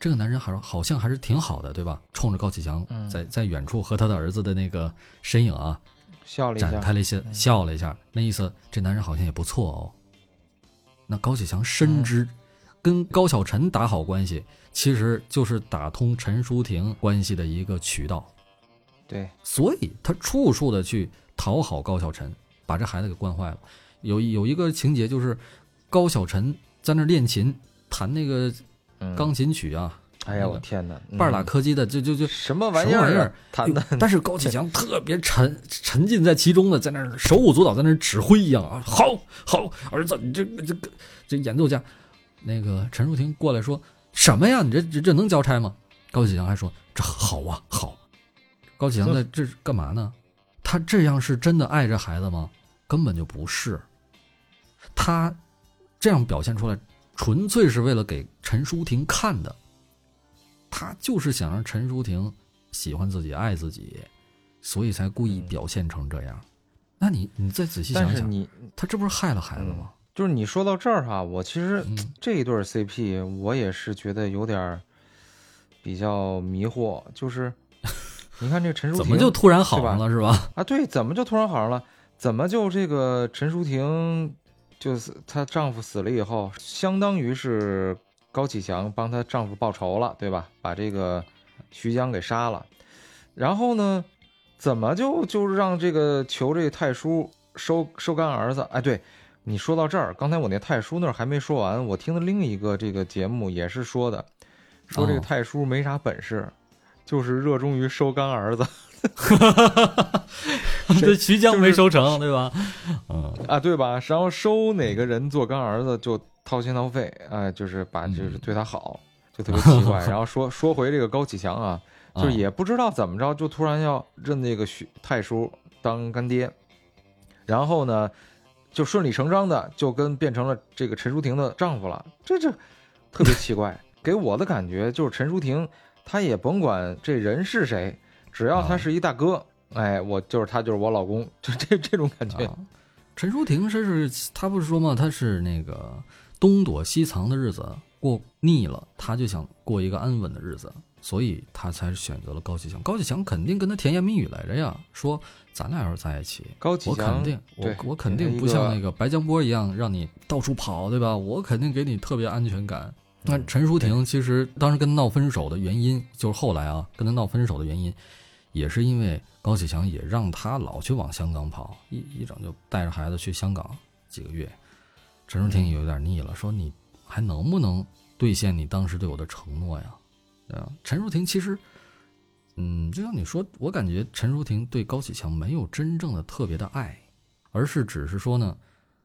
这个男人好像好像还是挺好的，对吧？冲着高启强嗯。在在远处和他的儿子的那个身影啊，笑了一下，展开了一些笑了一下，那意思这男人好像也不错哦。那高启强深知，跟高晓晨打好关系，其实就是打通陈淑婷关系的一个渠道，对，所以他处处的去讨好高晓晨，把这孩子给惯坏了。有有一个情节就是，高晓晨在那练琴，弹那个嗯钢琴曲啊，哎呀，我天哪，嗯半拉柯基的，就就就什么玩意什么玩意儿？弹的但是高启强特别沉 沉浸在其中的，在那儿手舞足蹈，在那儿指挥一样啊！好好，儿子，你这这个这演奏家，那个陈淑婷过来说什么呀？你这这这能交差吗？高启强还说这好啊，好。高启强在 这干嘛呢？他这样是真的爱这孩子吗？根本就不是。他这样表现出来，纯粹是为了给陈淑婷看的。他就是想让陈淑婷喜欢自己、爱自己，所以才故意表现成这样。那你你再仔细想想，你他这不是害了孩子吗？就是你说到这儿哈，我其实嗯这一对儿 CP 我也是觉得有点儿比较迷惑，就是 你看这个陈淑婷怎么就突然好上了是吧？啊？对，怎么就突然好上了？怎么就这个陈淑婷就是她丈夫死了以后，相当于是高启强帮她丈夫报仇了，对吧？把这个徐江给杀了，然后呢，怎么就就让这个求这个太叔收收干儿子？哎，对。你说到这儿，刚才我那太叔那儿还没说完，我听的另一个这个节目也是说的，说这个哦太叔没啥本事，就是热衷于收干儿子。这徐江没收成，对吧？嗯，啊，对吧？然后收哪个人做干儿子就掏心掏肺，哎，就是把嗯就是对他好，就特别奇怪。然后说说回这个高启强啊，就是啊也不知道怎么着，就突然要认那个许太叔当干爹，然后呢，就顺理成章的就跟变成了这个陈淑婷的丈夫了，这这特别奇怪。给我的感觉就是陈淑婷，她也甭管这人是谁，只要他啊是一大哥，哎，我就是他就是我老公，就这 这种感觉。啊，陈淑婷是是，她不是说嘛，她是那个东躲西藏的日子过腻了，她就想过一个安稳的日子，所以她才选择了高启强。高启强肯定跟她甜言蜜语来着呀，说咱俩要是在一起，高启强我肯定，我我肯定不像那个白江波一样让你到处跑，对吧？我肯定给你特别安全感。那嗯陈淑婷其实当时跟他闹分手的原因，就是后来啊跟他闹分手的原因，也是因为高启强也让他老去往香港跑，一一整就带着孩子去香港几个月。陈淑婷也有点腻了，说你还能不能兑现你当时对我的承诺呀？对啊，陈淑婷其实，嗯，就像你说，我感觉陈淑婷对高启强没有真正的特别的爱，而是只是说呢，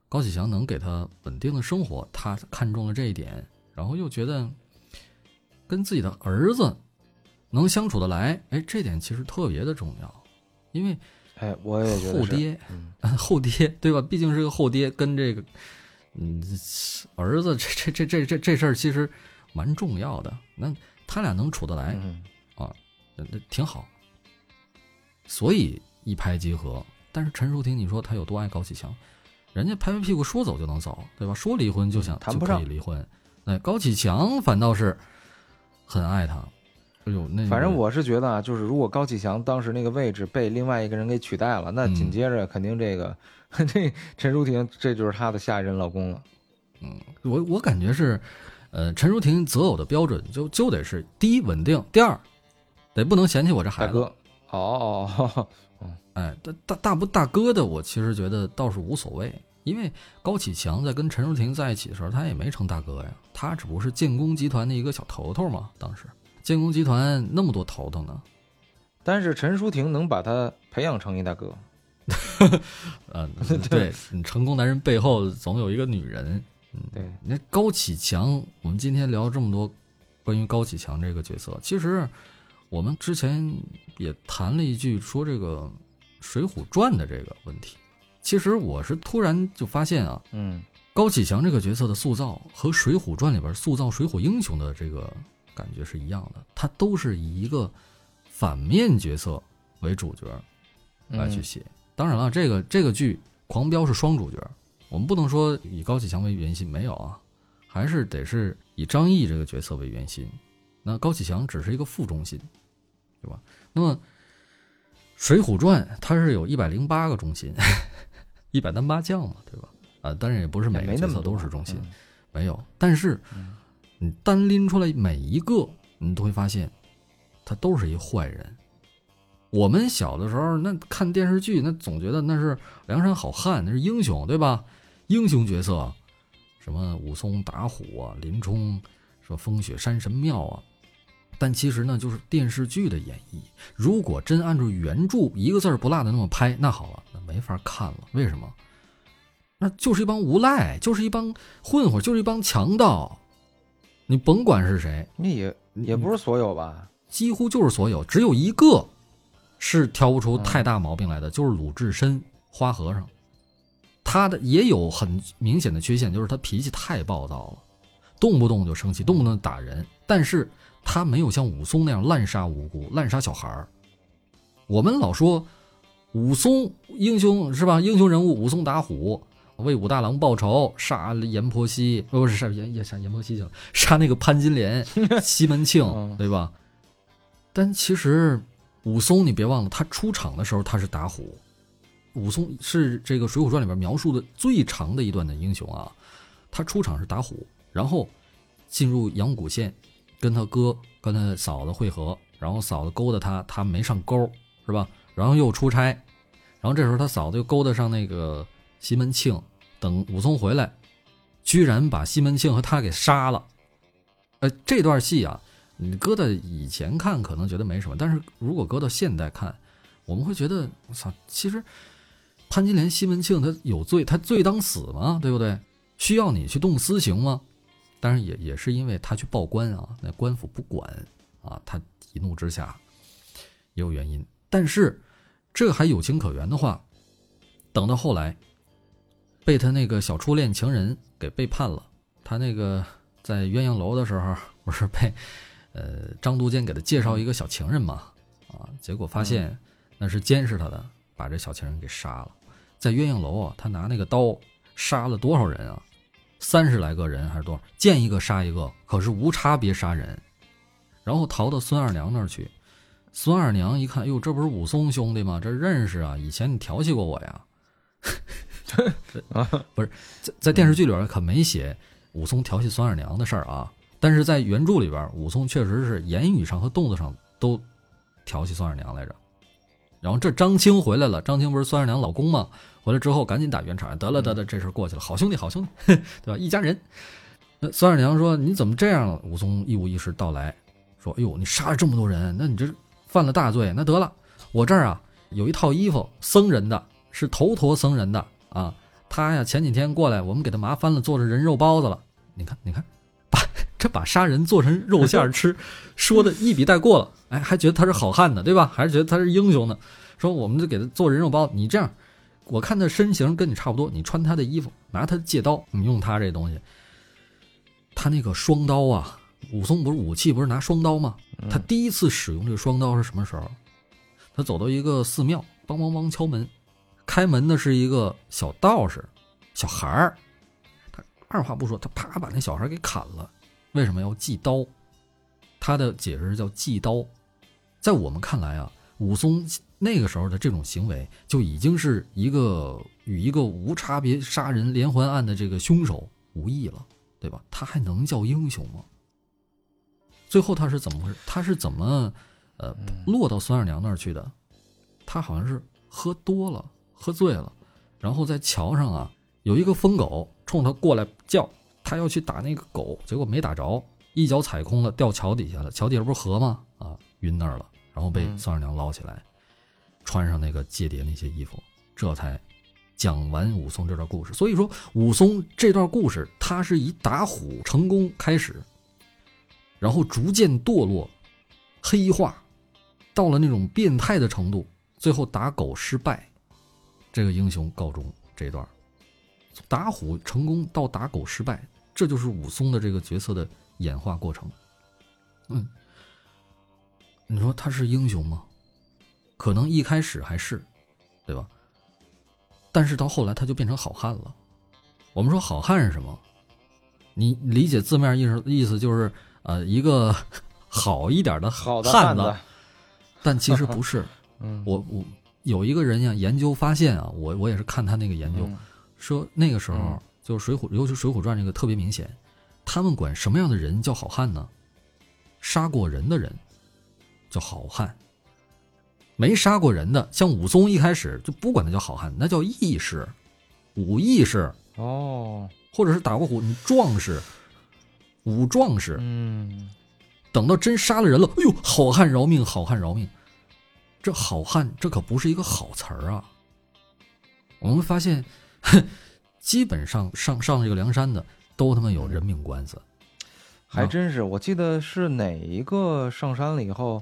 高启强能给她稳定的生活，她看中了这一点，然后又觉得跟自己的儿子能相处得来，哎，这点其实特别的重要，因为哎，我也觉得，后爹，嗯后爹对吧？毕竟是个后爹，跟这个嗯儿子这这这这这这事儿其实蛮重要的。那他俩能处得来，嗯，那那挺好。所以一拍即合。但是陈淑婷，你说他有多爱高启强？人家拍拍屁股说走就能走，对吧？说离婚就想就可谈不上以离婚。那高启强反倒是很爱她。哎呦，那反正我是觉得啊，就是如果高启强当时那个位置被另外一个人给取代了，那嗯紧接着肯定这个、这陈淑婷这就是她的下一任老公了。嗯我我感觉是，呃，陈淑婷择偶的标准就就得是第一稳定，第二得不能嫌弃我这孩子。大哥，哦哦哦，哎，大大大不大哥的，我其实觉得倒是无所谓，因为高启强在跟陈淑婷在一起的时候，他也没成大哥呀，他只不过是建工集团的一个小头头嘛。当时建工集团那么多头头呢，但是陈淑婷能把他培养成一大哥，呃，对你成功男人背后总有一个女人。对，那高启强，我们今天聊这么多关于高启强这个角色，其实我们之前也谈了一句说这个《水浒传》的这个问题。其实我是突然就发现啊，嗯高启强这个角色的塑造和《水浒传》里边塑造水浒英雄的这个感觉是一样的，它都是以一个反面角色为主角来去嗯写。当然了，这个这个剧《狂飙》是双主角，我们不能说以高启强为原型，没有啊，还是得是以张译这个角色为原型。那高启强只是一个副中心，对吧？那么《水浒传》它是有一百零八个中心，一百单八将嘛，对吧？啊，当然也不是每个角色都是中心，嗯没有。但是你单拎出来每一个，你都会发现，他都是一坏人。我们小的时候，那看电视剧，那总觉得那是梁山好汉，那是英雄，对吧？英雄角色，什么武松打虎啊，林冲说风雪山神庙啊。但其实呢，就是电视剧的演绎。如果真按照原著一个字儿不落的那么拍，那好了，那没法看了。为什么？那就是一帮无赖，就是一帮混混，就是一帮强盗。你甭管是谁，那也也不是所有吧？几乎就是所有，只有一个是挑不出太大毛病来的，就是鲁智深花和尚。他的也有很明显的缺陷，就是他脾气太暴躁了，动不动就生气，动不动就打人。但是他没有像武松那样滥杀无辜、滥杀小孩儿。我们老说武松英雄是吧？英雄人物武松打虎，为武大郎报仇，杀阎婆惜，呃不是杀阎也杀阎婆惜去了，杀那个潘金莲、西门庆嗯，对吧？但其实武松，你别忘了，他出场的时候他是打虎。武松是这个《水浒传》里边描述的最长的一段的英雄啊，他出场是打虎，然后进入阳谷县，跟他哥跟他嫂子会合，然后嫂子勾搭他，他没上钩，是吧？然后又出差，然后这时候他嫂子又勾搭上那个西门庆，等武松回来，居然把西门庆和他给杀了。呃，这段戏啊，你搁到以前看可能觉得没什么，但是如果搁到现代看，我们会觉得，我操，其实潘金莲、西门庆他有罪，他罪当死吗？对不对？需要你去动私刑吗？当然也也是因为他去报官啊，那官府不管啊，他一怒之下也有原因。但是这还有情可原的话，等到后来被他那个小初恋情人给背叛了，他那个在鸳鸯楼的时候不是被呃张都监给他介绍一个小情人嘛啊，结果发现那是监视他的，把这小情人给杀了。在鸳鸯楼啊，他拿那个刀杀了多少人啊？三十来个人还是多少？见一个杀一个，可是无差别杀人，然后逃到孙二娘那儿去。孙二娘一看，哟，这不是武松兄弟吗？这认识啊，以前你调戏过我呀。不是，在在电视剧里边可没写武松调戏孙二娘的事儿啊，但是在原著里边，武松确实是言语上和动作上都调戏孙二娘来着。然后这张青回来了，张青不是孙二娘老公吗？回来之后赶紧打圆场，得了得了，这事过去了，好兄弟好兄弟，对吧？一家人。那孙二娘说：“你怎么这样了？”武松一五一十道来说：“哎呦，你杀了这么多人，那你这犯了大罪。那得了，我这儿啊有一套衣服，僧人的，是头陀僧人的啊。他呀前几天过来，我们给他麻翻了，做成人肉包子了。你看，你看，把这把杀人做成肉馅吃，说的一笔带过了。哎，还觉得他是好汉呢，对吧？还是觉得他是英雄呢？说我们就给他做人肉包。你这样，我看他身形跟你差不多，你穿他的衣服，拿他的戒刀，你用他这东西。他那个双刀啊，武松不是武器不是拿双刀吗？他第一次使用这个双刀是什么时候？他走到一个寺庙，梆梆梆敲门，开门的是一个小道士，小孩儿。他二话不说，他啪把那小孩给砍了。为什么要祭刀？他的解释叫祭刀。在我们看来啊，武松那个时候的这种行为就已经是一个与一个无差别杀人连环案的这个凶手无异了，对吧？他还能叫英雄吗？最后他是怎么回事？他是怎么呃落到孙二娘那儿去的？他好像是喝多了，喝醉了，然后在桥上啊有一个疯狗冲他过来叫，他要去打那个狗，结果没打着，一脚踩空了，掉桥底下了。桥底下不是河吗？啊，晕那儿了。然后被孙二娘捞起来，穿上那个间谍那些衣服，这才讲完武松这段故事。所以说，武松这段故事，他是以打虎成功开始，然后逐渐堕落、黑化，到了那种变态的程度，最后打狗失败，这个英雄告终这一段。打虎成功到打狗失败，这就是武松的这个角色的演化过程。嗯。你说他是英雄吗？可能一开始还是，对吧？但是到后来他就变成好汉了。我们说好汉是什么？你理解字面意思意思就是呃一个 好一点的汉子，但其实不是。嗯，我我有一个人呀研究发现啊，我我也是看他那个研究，说那个时候就是水浒，尤其《水浒传》这个特别明显，他们管什么样的人叫好汉呢？杀过人的人。叫好汉，没杀过人的，像武松一开始就不管他叫好汉，那叫义士，武义士哦，或者是打过虎，你壮士，武壮士，嗯，等到真杀了人了，哎呦，好汉饶命，好汉饶命，这好汉这可不是一个好词儿啊。我们发现，基本上上上这个梁山的都他妈有人命官司，还真是，我记得是哪一个上山了以后。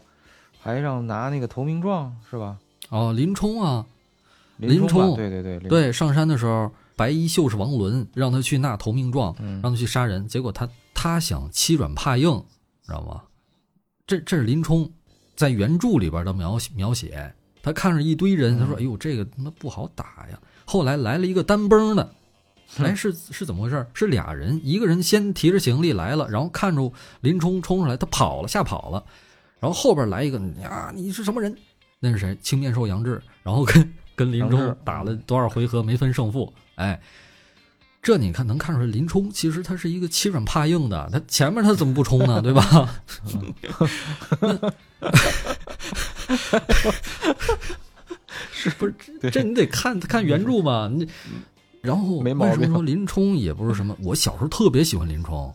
还让拿那个投名状是吧？哦，林冲啊，林冲，对对对对，上山的时候，白衣秀士王伦让他去纳投名状，让他去杀人，结果他他想欺软怕硬，知道吗？这这是林冲在原著里边的描写描写，他看着一堆人，他说：“哎呦，这个他妈不好打呀。”后来来了一个单崩的，哎，是是怎么回事？是俩人，一个人先提着行李来了，然后看着林冲冲出来，他跑了，吓跑了。然后后边来一个啊，你是什么人？那是谁？青面兽杨志。然后跟跟林冲打了多少回合没分胜负？哎，这你看能看出来，林冲其实他是一个欺软怕硬的。他前面他怎么不冲呢？对吧？是 不是？这你得看看原著嘛。你然后为什么说林冲也不是什么？我小时候特别喜欢林冲。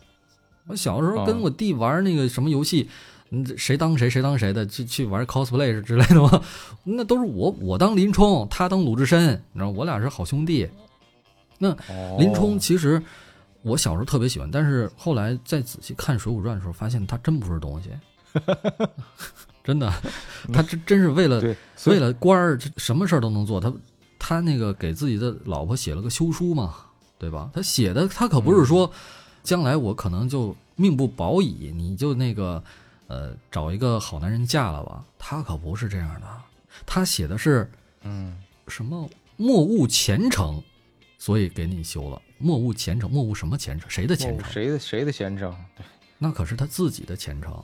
我小时候跟我弟玩那个什么游戏。嗯，谁当谁谁当谁的去去玩 cosplay 之类的吗？那都是我我当林冲，他当鲁智深，你知道我俩是好兄弟。那林冲其实我小时候特别喜欢，但是后来再仔细看《水浒传》的时候，发现他真不是东西，真的，他真真是为了为了官儿，什么事儿都能做。他他那个给自己的老婆写了个休书嘛，对吧？他写的他可不是说将来我可能就命不保矣，你就那个。呃，找一个好男人嫁了吧？他可不是这样的，他写的是，嗯，什么莫误前程，所以给你休了。莫误前程，莫误什么前程？谁的前程？谁的谁的前程？对，那可是他自己的前程。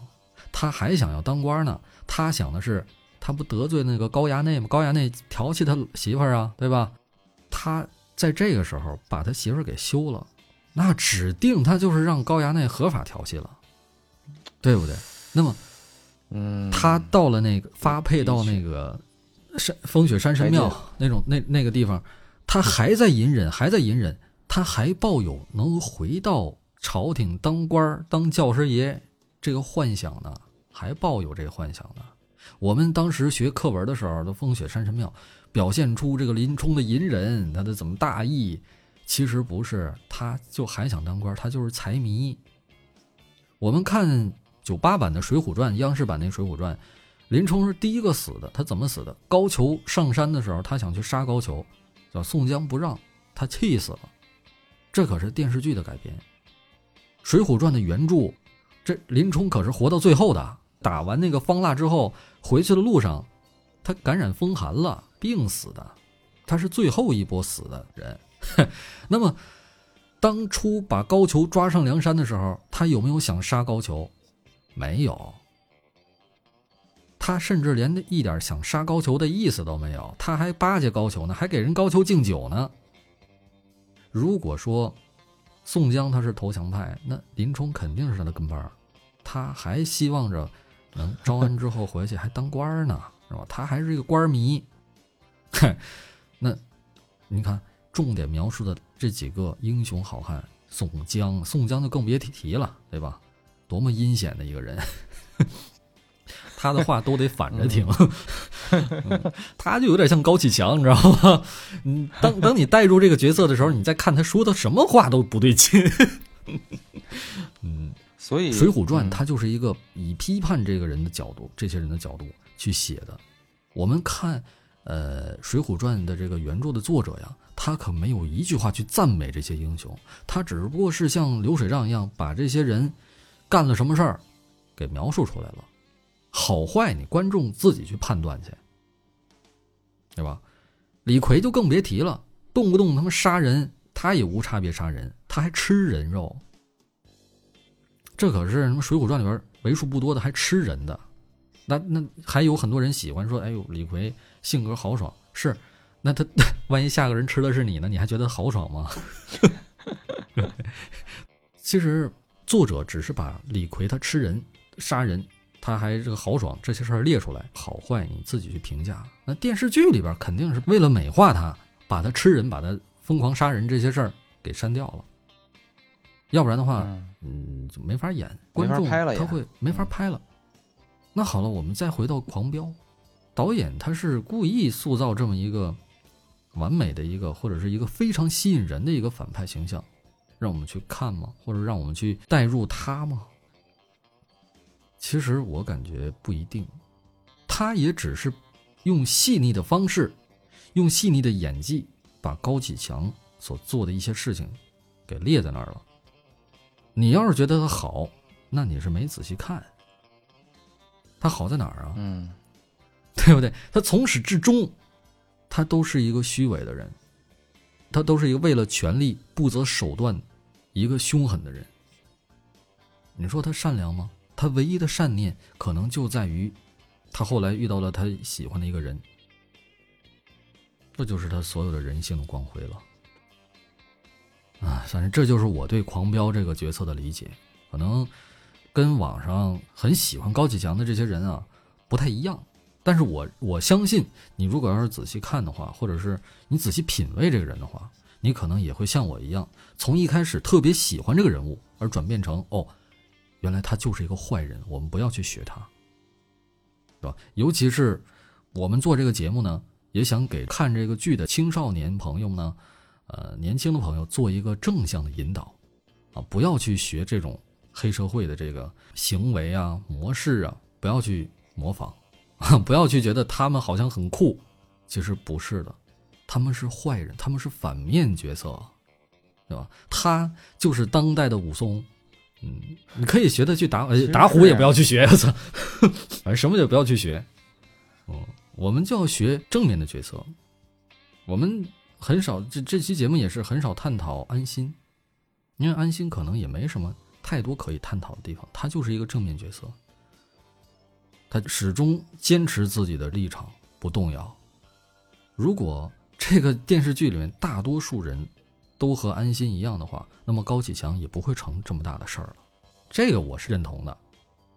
他还想要当官呢。他想的是，他不得罪那个高衙内吗？高衙内调戏他媳妇儿啊，对吧？他在这个时候把他媳妇儿给休了，那指定他就是让高衙内合法调戏了，对不对？那么，嗯，他到了那个发配到那个山风雪山神庙那种那那个地方，他还在隐忍，还在隐忍，他还抱有能回到朝廷当官当教师爷这个幻想呢，还抱有这个幻想呢。我们当时学课文的时候，的风雪山神庙表现出这个林冲的隐忍，他的怎么大义，其实不是，他就还想当官，他就是财迷。我们看。九八版的《水浒传》，央视版那《水浒传》，林冲是第一个死的。他怎么死的？高俅上山的时候，他想去杀高俅，叫宋江不让，他气死了。这可是电视剧的改编，《水浒传》的原著，这林冲可是活到最后的。打完那个方腊之后，回去的路上，他感染风寒了，病死的，他是最后一波死的人。那么，当初把高俅抓上梁山的时候，他有没有想杀高俅？没有。他甚至连一点想杀高俅的意思都没有，他还巴结高俅呢，还给人高俅敬酒呢。如果说宋江他是投降派，那林冲肯定是他的跟班儿，他还希望着能招安之后回去还当官呢，是吧？他还是一个官迷。那你看重点描述的这几个英雄好汉，宋江，宋江就更别提提了，对吧？多么阴险的一个人，他的话都得反着听，嗯 他就有点像高启强，你知道吗？嗯，当当你带入这个角色的时候，你再看他说的什么话都不对劲。嗯，所以《水浒传》嗯它就是一个以批判这个人的角度、这些人的角度去写的。我们看，呃，《水浒传》的这个原著的作者呀，他可没有一句话去赞美这些英雄，他只不过是像流水账一样把这些人干了什么事儿给描述出来了，好坏你观众自己去判断去，对吧？李逵就更别提了，动不动他妈杀人，他也无差别杀人，他还吃人肉。这可是什么《水浒传》里边为数不多的还吃人的，那那还有很多人喜欢说，哎呦，李逵性格豪爽，是，那他 万一下个人吃的是你呢，你还觉得豪爽吗？其实作者只是把李逵他吃人、杀人，他还这个豪爽这些事儿列出来，好坏你自己去评价。那电视剧里边肯定是为了美化他，把他吃人、把他疯狂杀人这些事儿给删掉了，要不然的话，嗯嗯，就没法演，没观众法拍了他会没法拍了。那好了，我们再回到《狂飙》，导演他是故意塑造这么一个完美的一个，或者是一个非常吸引人的一个反派形象，让我们去看吗？或者让我们去代入他吗？其实我感觉不一定，他也只是用细腻的方式，用细腻的演技，把高启强所做的一些事情给列在那儿了。你要是觉得他好，那你是没仔细看。他好在哪儿啊？嗯 对不对？他从始至终，他都是一个虚伪的人，他都是一个为了权力不择手段、一个凶狠的人。你说他善良吗？他唯一的善念可能就在于，他后来遇到了他喜欢的一个人，这就是他所有的人性的光辉了。啊，反正这就是我对狂飙这个角色的理解，可能跟网上很喜欢高启强的这些人啊不太一样。但是我我相信，你如果要是仔细看的话，或者是你仔细品味这个人的话，你可能也会像我一样，从一开始特别喜欢这个人物，而转变成哦，原来他就是一个坏人，我们不要去学他，是吧？尤其是我们做这个节目呢，也想给看这个剧的青少年朋友呢，呃，年轻的朋友做一个正向的引导，啊，不要去学这种黑社会的这个行为啊、模式啊，不要去模仿。不要去觉得他们好像很酷，其实不是的，他们是坏人，他们是反面角色，对吧？他就是当代的武松，嗯，你可以学的去打，呃打虎也不要去学，我操，反正什么也不要去学，哦，我们就要学正面的角色，我们很少这这期节目也是很少探讨安心，因为安心可能也没什么太多可以探讨的地方，他就是一个正面角色。他始终坚持自己的立场不动摇。如果这个电视剧里面大多数人都和安心一样的话，那么高启强也不会成这么大的事儿了。这个我是认同的。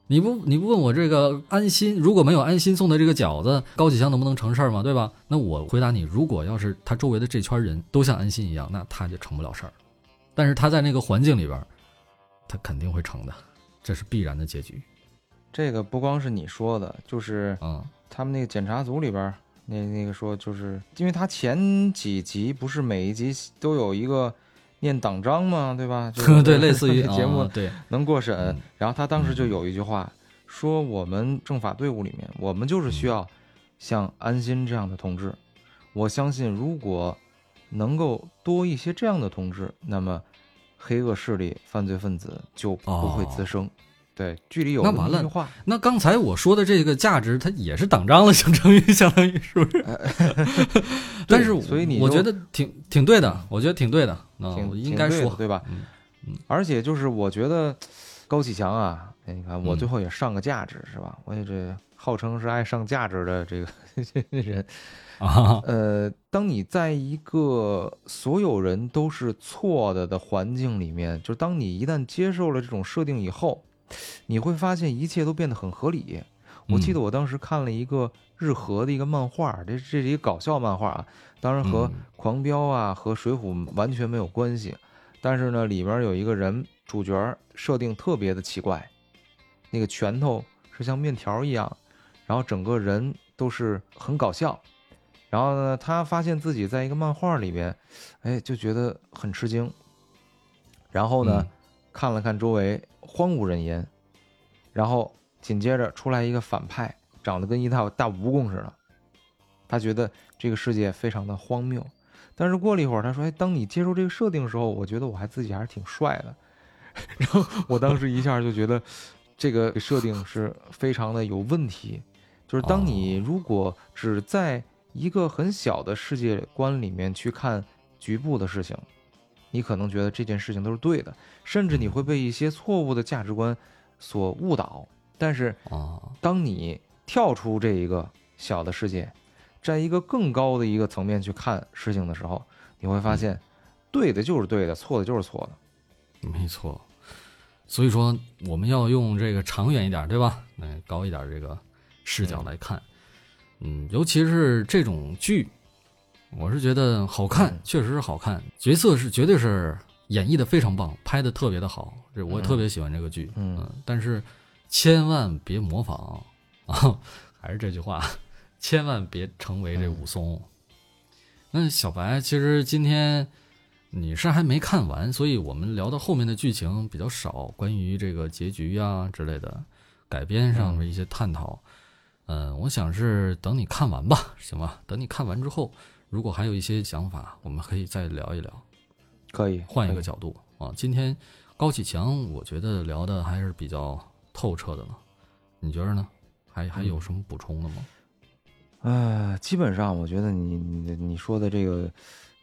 你不你不问我这个安心，如果没有安心送的这个饺子，高启强能不能成事儿吗？对吧？那我回答你，如果要是他周围的这圈人都像安心一样，那他就成不了事儿。但是他在那个环境里边，他肯定会成的，这是必然的结局这个不光是你说的，就是啊。他们那个检查组里边儿，那那个说，就是因为他前几集不是每一集都有一个念党章吗？对吧？就 是对，类似于 节目啊对，能过审。嗯然后他当时就有一句话说：“我们政法队伍里面，我们就是需要像安心这样的同志。我相信，如果能够多一些这样的同志，那么黑恶势力、犯罪分子就不会滋生。对，距离有那完了那刚才我说的这个价值，它也是党章了，相当于相当于是不是？但是所以你我觉得挺挺对的，我觉得挺对的，啊，挺我应该说，对吧？嗯而且就是我觉得高启强啊，哎你看我嗯最后也上个价值、是吧？我也这号称是爱上价值的这个 人。啊，呃，当你在一个所有人都是错的的环境里面，就是当你一旦接受了这种设定以后，你会发现一切都变得很合理。我记得我当时看了一个日和的一个漫画，这这是一个搞笑漫画啊，当然和嗯狂飙啊和水浒完全没有关系，但是呢，里面有一个人主角设定特别的奇怪，那个拳头是像面条一样，然后整个人都是很搞笑。然后呢，他发现自己在一个漫画里面，哎，就觉得很吃惊。然后呢，嗯看了看周围，荒无人烟。然后紧接着出来一个反派，长得跟一套大蜈蚣似的。他觉得这个世界非常的荒谬。但是过了一会儿，他说：“哎，当你接受这个设定的时候，我觉得我还自己还是挺帅的。”然后我当时一下就觉得，这个设定是非常的有问题。就是当你如果只在一个很小的世界观里面去看局部的事情，你可能觉得这件事情都是对的，甚至你会被一些错误的价值观所误导。但是啊，当你跳出这一个小的世界，在一个更高的一个层面去看事情的时候，你会发现，对的就是对的，错的就是错的。没错。所以说，我们要用这个长远一点，对吧？嗯，高一点这个视角来看，嗯，尤其是这种剧，我是觉得好看嗯，确实是好看，角色是绝对是演绎的非常棒，拍的特别的好，这我特别喜欢这个剧，嗯但是千万别模仿啊，还是这句话，千万别成为这武松。那小白，其实今天你是还没看完，所以我们聊到后面的剧情比较少，关于这个结局啊之类的改编上的一些探讨。嗯、我想是等你看完吧，行吧？等你看完之后，如果还有一些想法，我们可以再聊一聊。可以换一个角度啊。今天高启强，我觉得聊的还是比较透彻的了，你觉得呢？还还有什么补充的吗？呃，基本上我觉得你你你说的这个，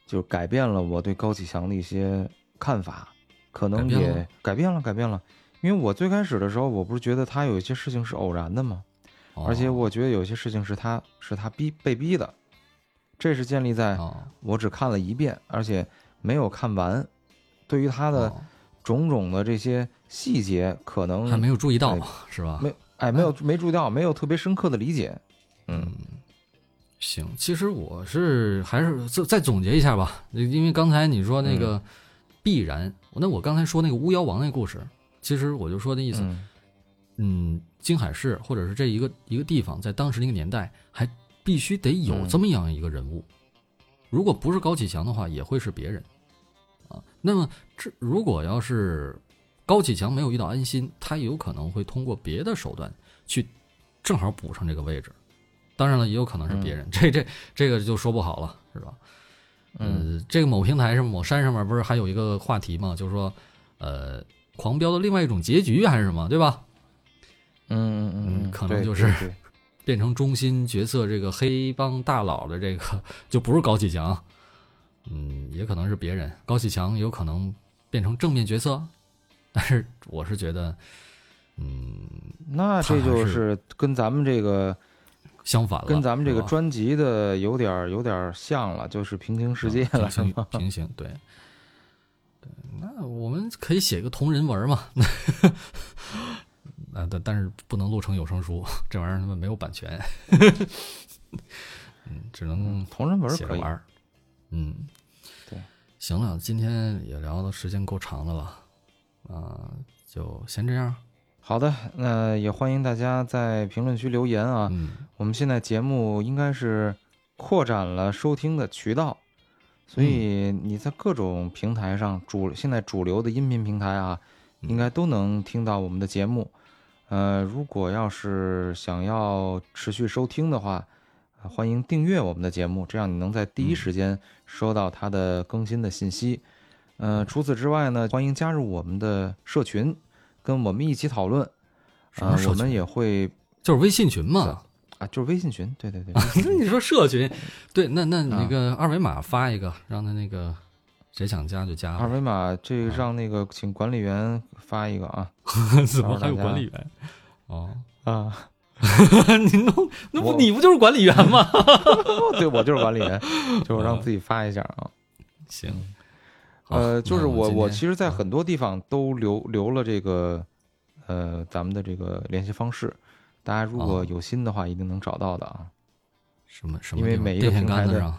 就是改变了我对高启强的一些看法，可能也改变了改变了。因为我最开始的时候，我不是觉得他有一些事情是偶然的吗？哦而且我觉得有些事情是他是他逼被逼的，这是建立在哦我只看了一遍，而且没有看完。对于他的哦种种的这些细节，可能还没有注意到对是吧？没哎没有没注意到，没有特别深刻的理解。嗯行，其实我是还是再再总结一下吧，因为刚才你说那嗯个必然，那我刚才说那个巫妖王那故事，其实我就说的意思，嗯嗯，京海市或者是这一个一个地方，在当时那个年代，还必须得有嗯这么样一个人物。如果不是高启强的话，也会是别人啊。那么这如果要是高启强没有遇到安心，他有可能会通过别的手段去正好补上这个位置。当然了，也有可能是别人，这这这个就说不好了，是吧？嗯呃，这个某平台上、某山上面不是还有一个话题吗？就是说，呃，狂飙的另外一种结局还是什么，对吧？嗯嗯嗯，可能就是变成中心角色这个黑帮大佬的这个 就不是高启强，嗯，也可能是别人。高启强有可能变成正面角色，但是我是觉得，嗯，那这就是是跟咱们这个相反了，跟咱们这个专辑的有点儿有点儿像了，就是平行世界了，啊平行是吗？平行对。对，那我们可以写个同人文嘛？啊，但但是不能录成有声书，这玩意儿他们没有版权，嗯，只能同人文写着玩，儿。嗯，对，行了，今天也聊的时间够长的了，啊、就先这样。好的，那也欢迎大家在评论区留言啊。嗯，我们现在节目应该是扩展了收听的渠道，所以你在各种平台上主现在主流的音频平台啊，应该都能听到我们的节目。呃，如果要是想要持续收听的话，呃欢迎订阅我们的节目，这样你能在第一时间收到它的更新的信息。呃，除此之外呢，欢迎加入我们的社群，跟我们一起讨论。啊我们也会就是微信群嘛。啊，就是微信群，对对对，那 你说社群，对，那那那个二维码发一个，让他那个谁想加就加。二维码这个让那个请管理员发一个啊 怎么还有管理员？哦，啊，你弄那不你不就是管理员吗？对我就是管理员，就是让自己发一下啊。行，呃，就是我我其实，在很多地方都留留了这个呃咱们的这个联系方式，大家如果哦有心的话，一定能找到的啊。什么什么因为？每一个平台的。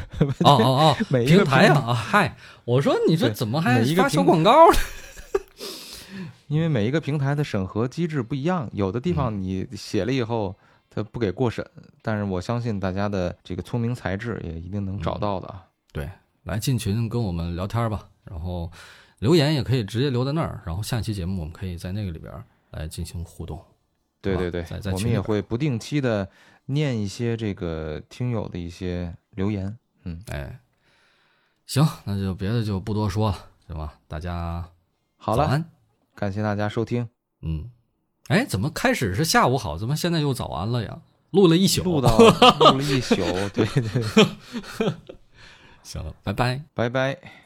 哦哦哦，每一个平台平啊啊！嗨，我说你这怎么还一个发小广告呢？因为每一个平台的审核机制不一样，有的地方你写了以后，它不给过审，但是我相信大家的这个聪明才智也一定能找到的啊。对，来进群跟我们聊天吧，然后留言也可以直接留在那儿，然后下期节目我们可以在那个里边来进行互动。对对对在，在我们也会不定期的念一些这个听友的一些留言。嗯，哎，行，那就别的就不多说了，行吧？大家好了。感谢大家收听，嗯，哎，怎么开始是下午好，怎么现在又早安了呀？录了一宿，录到 录了一宿，对对，行了，拜拜。拜拜。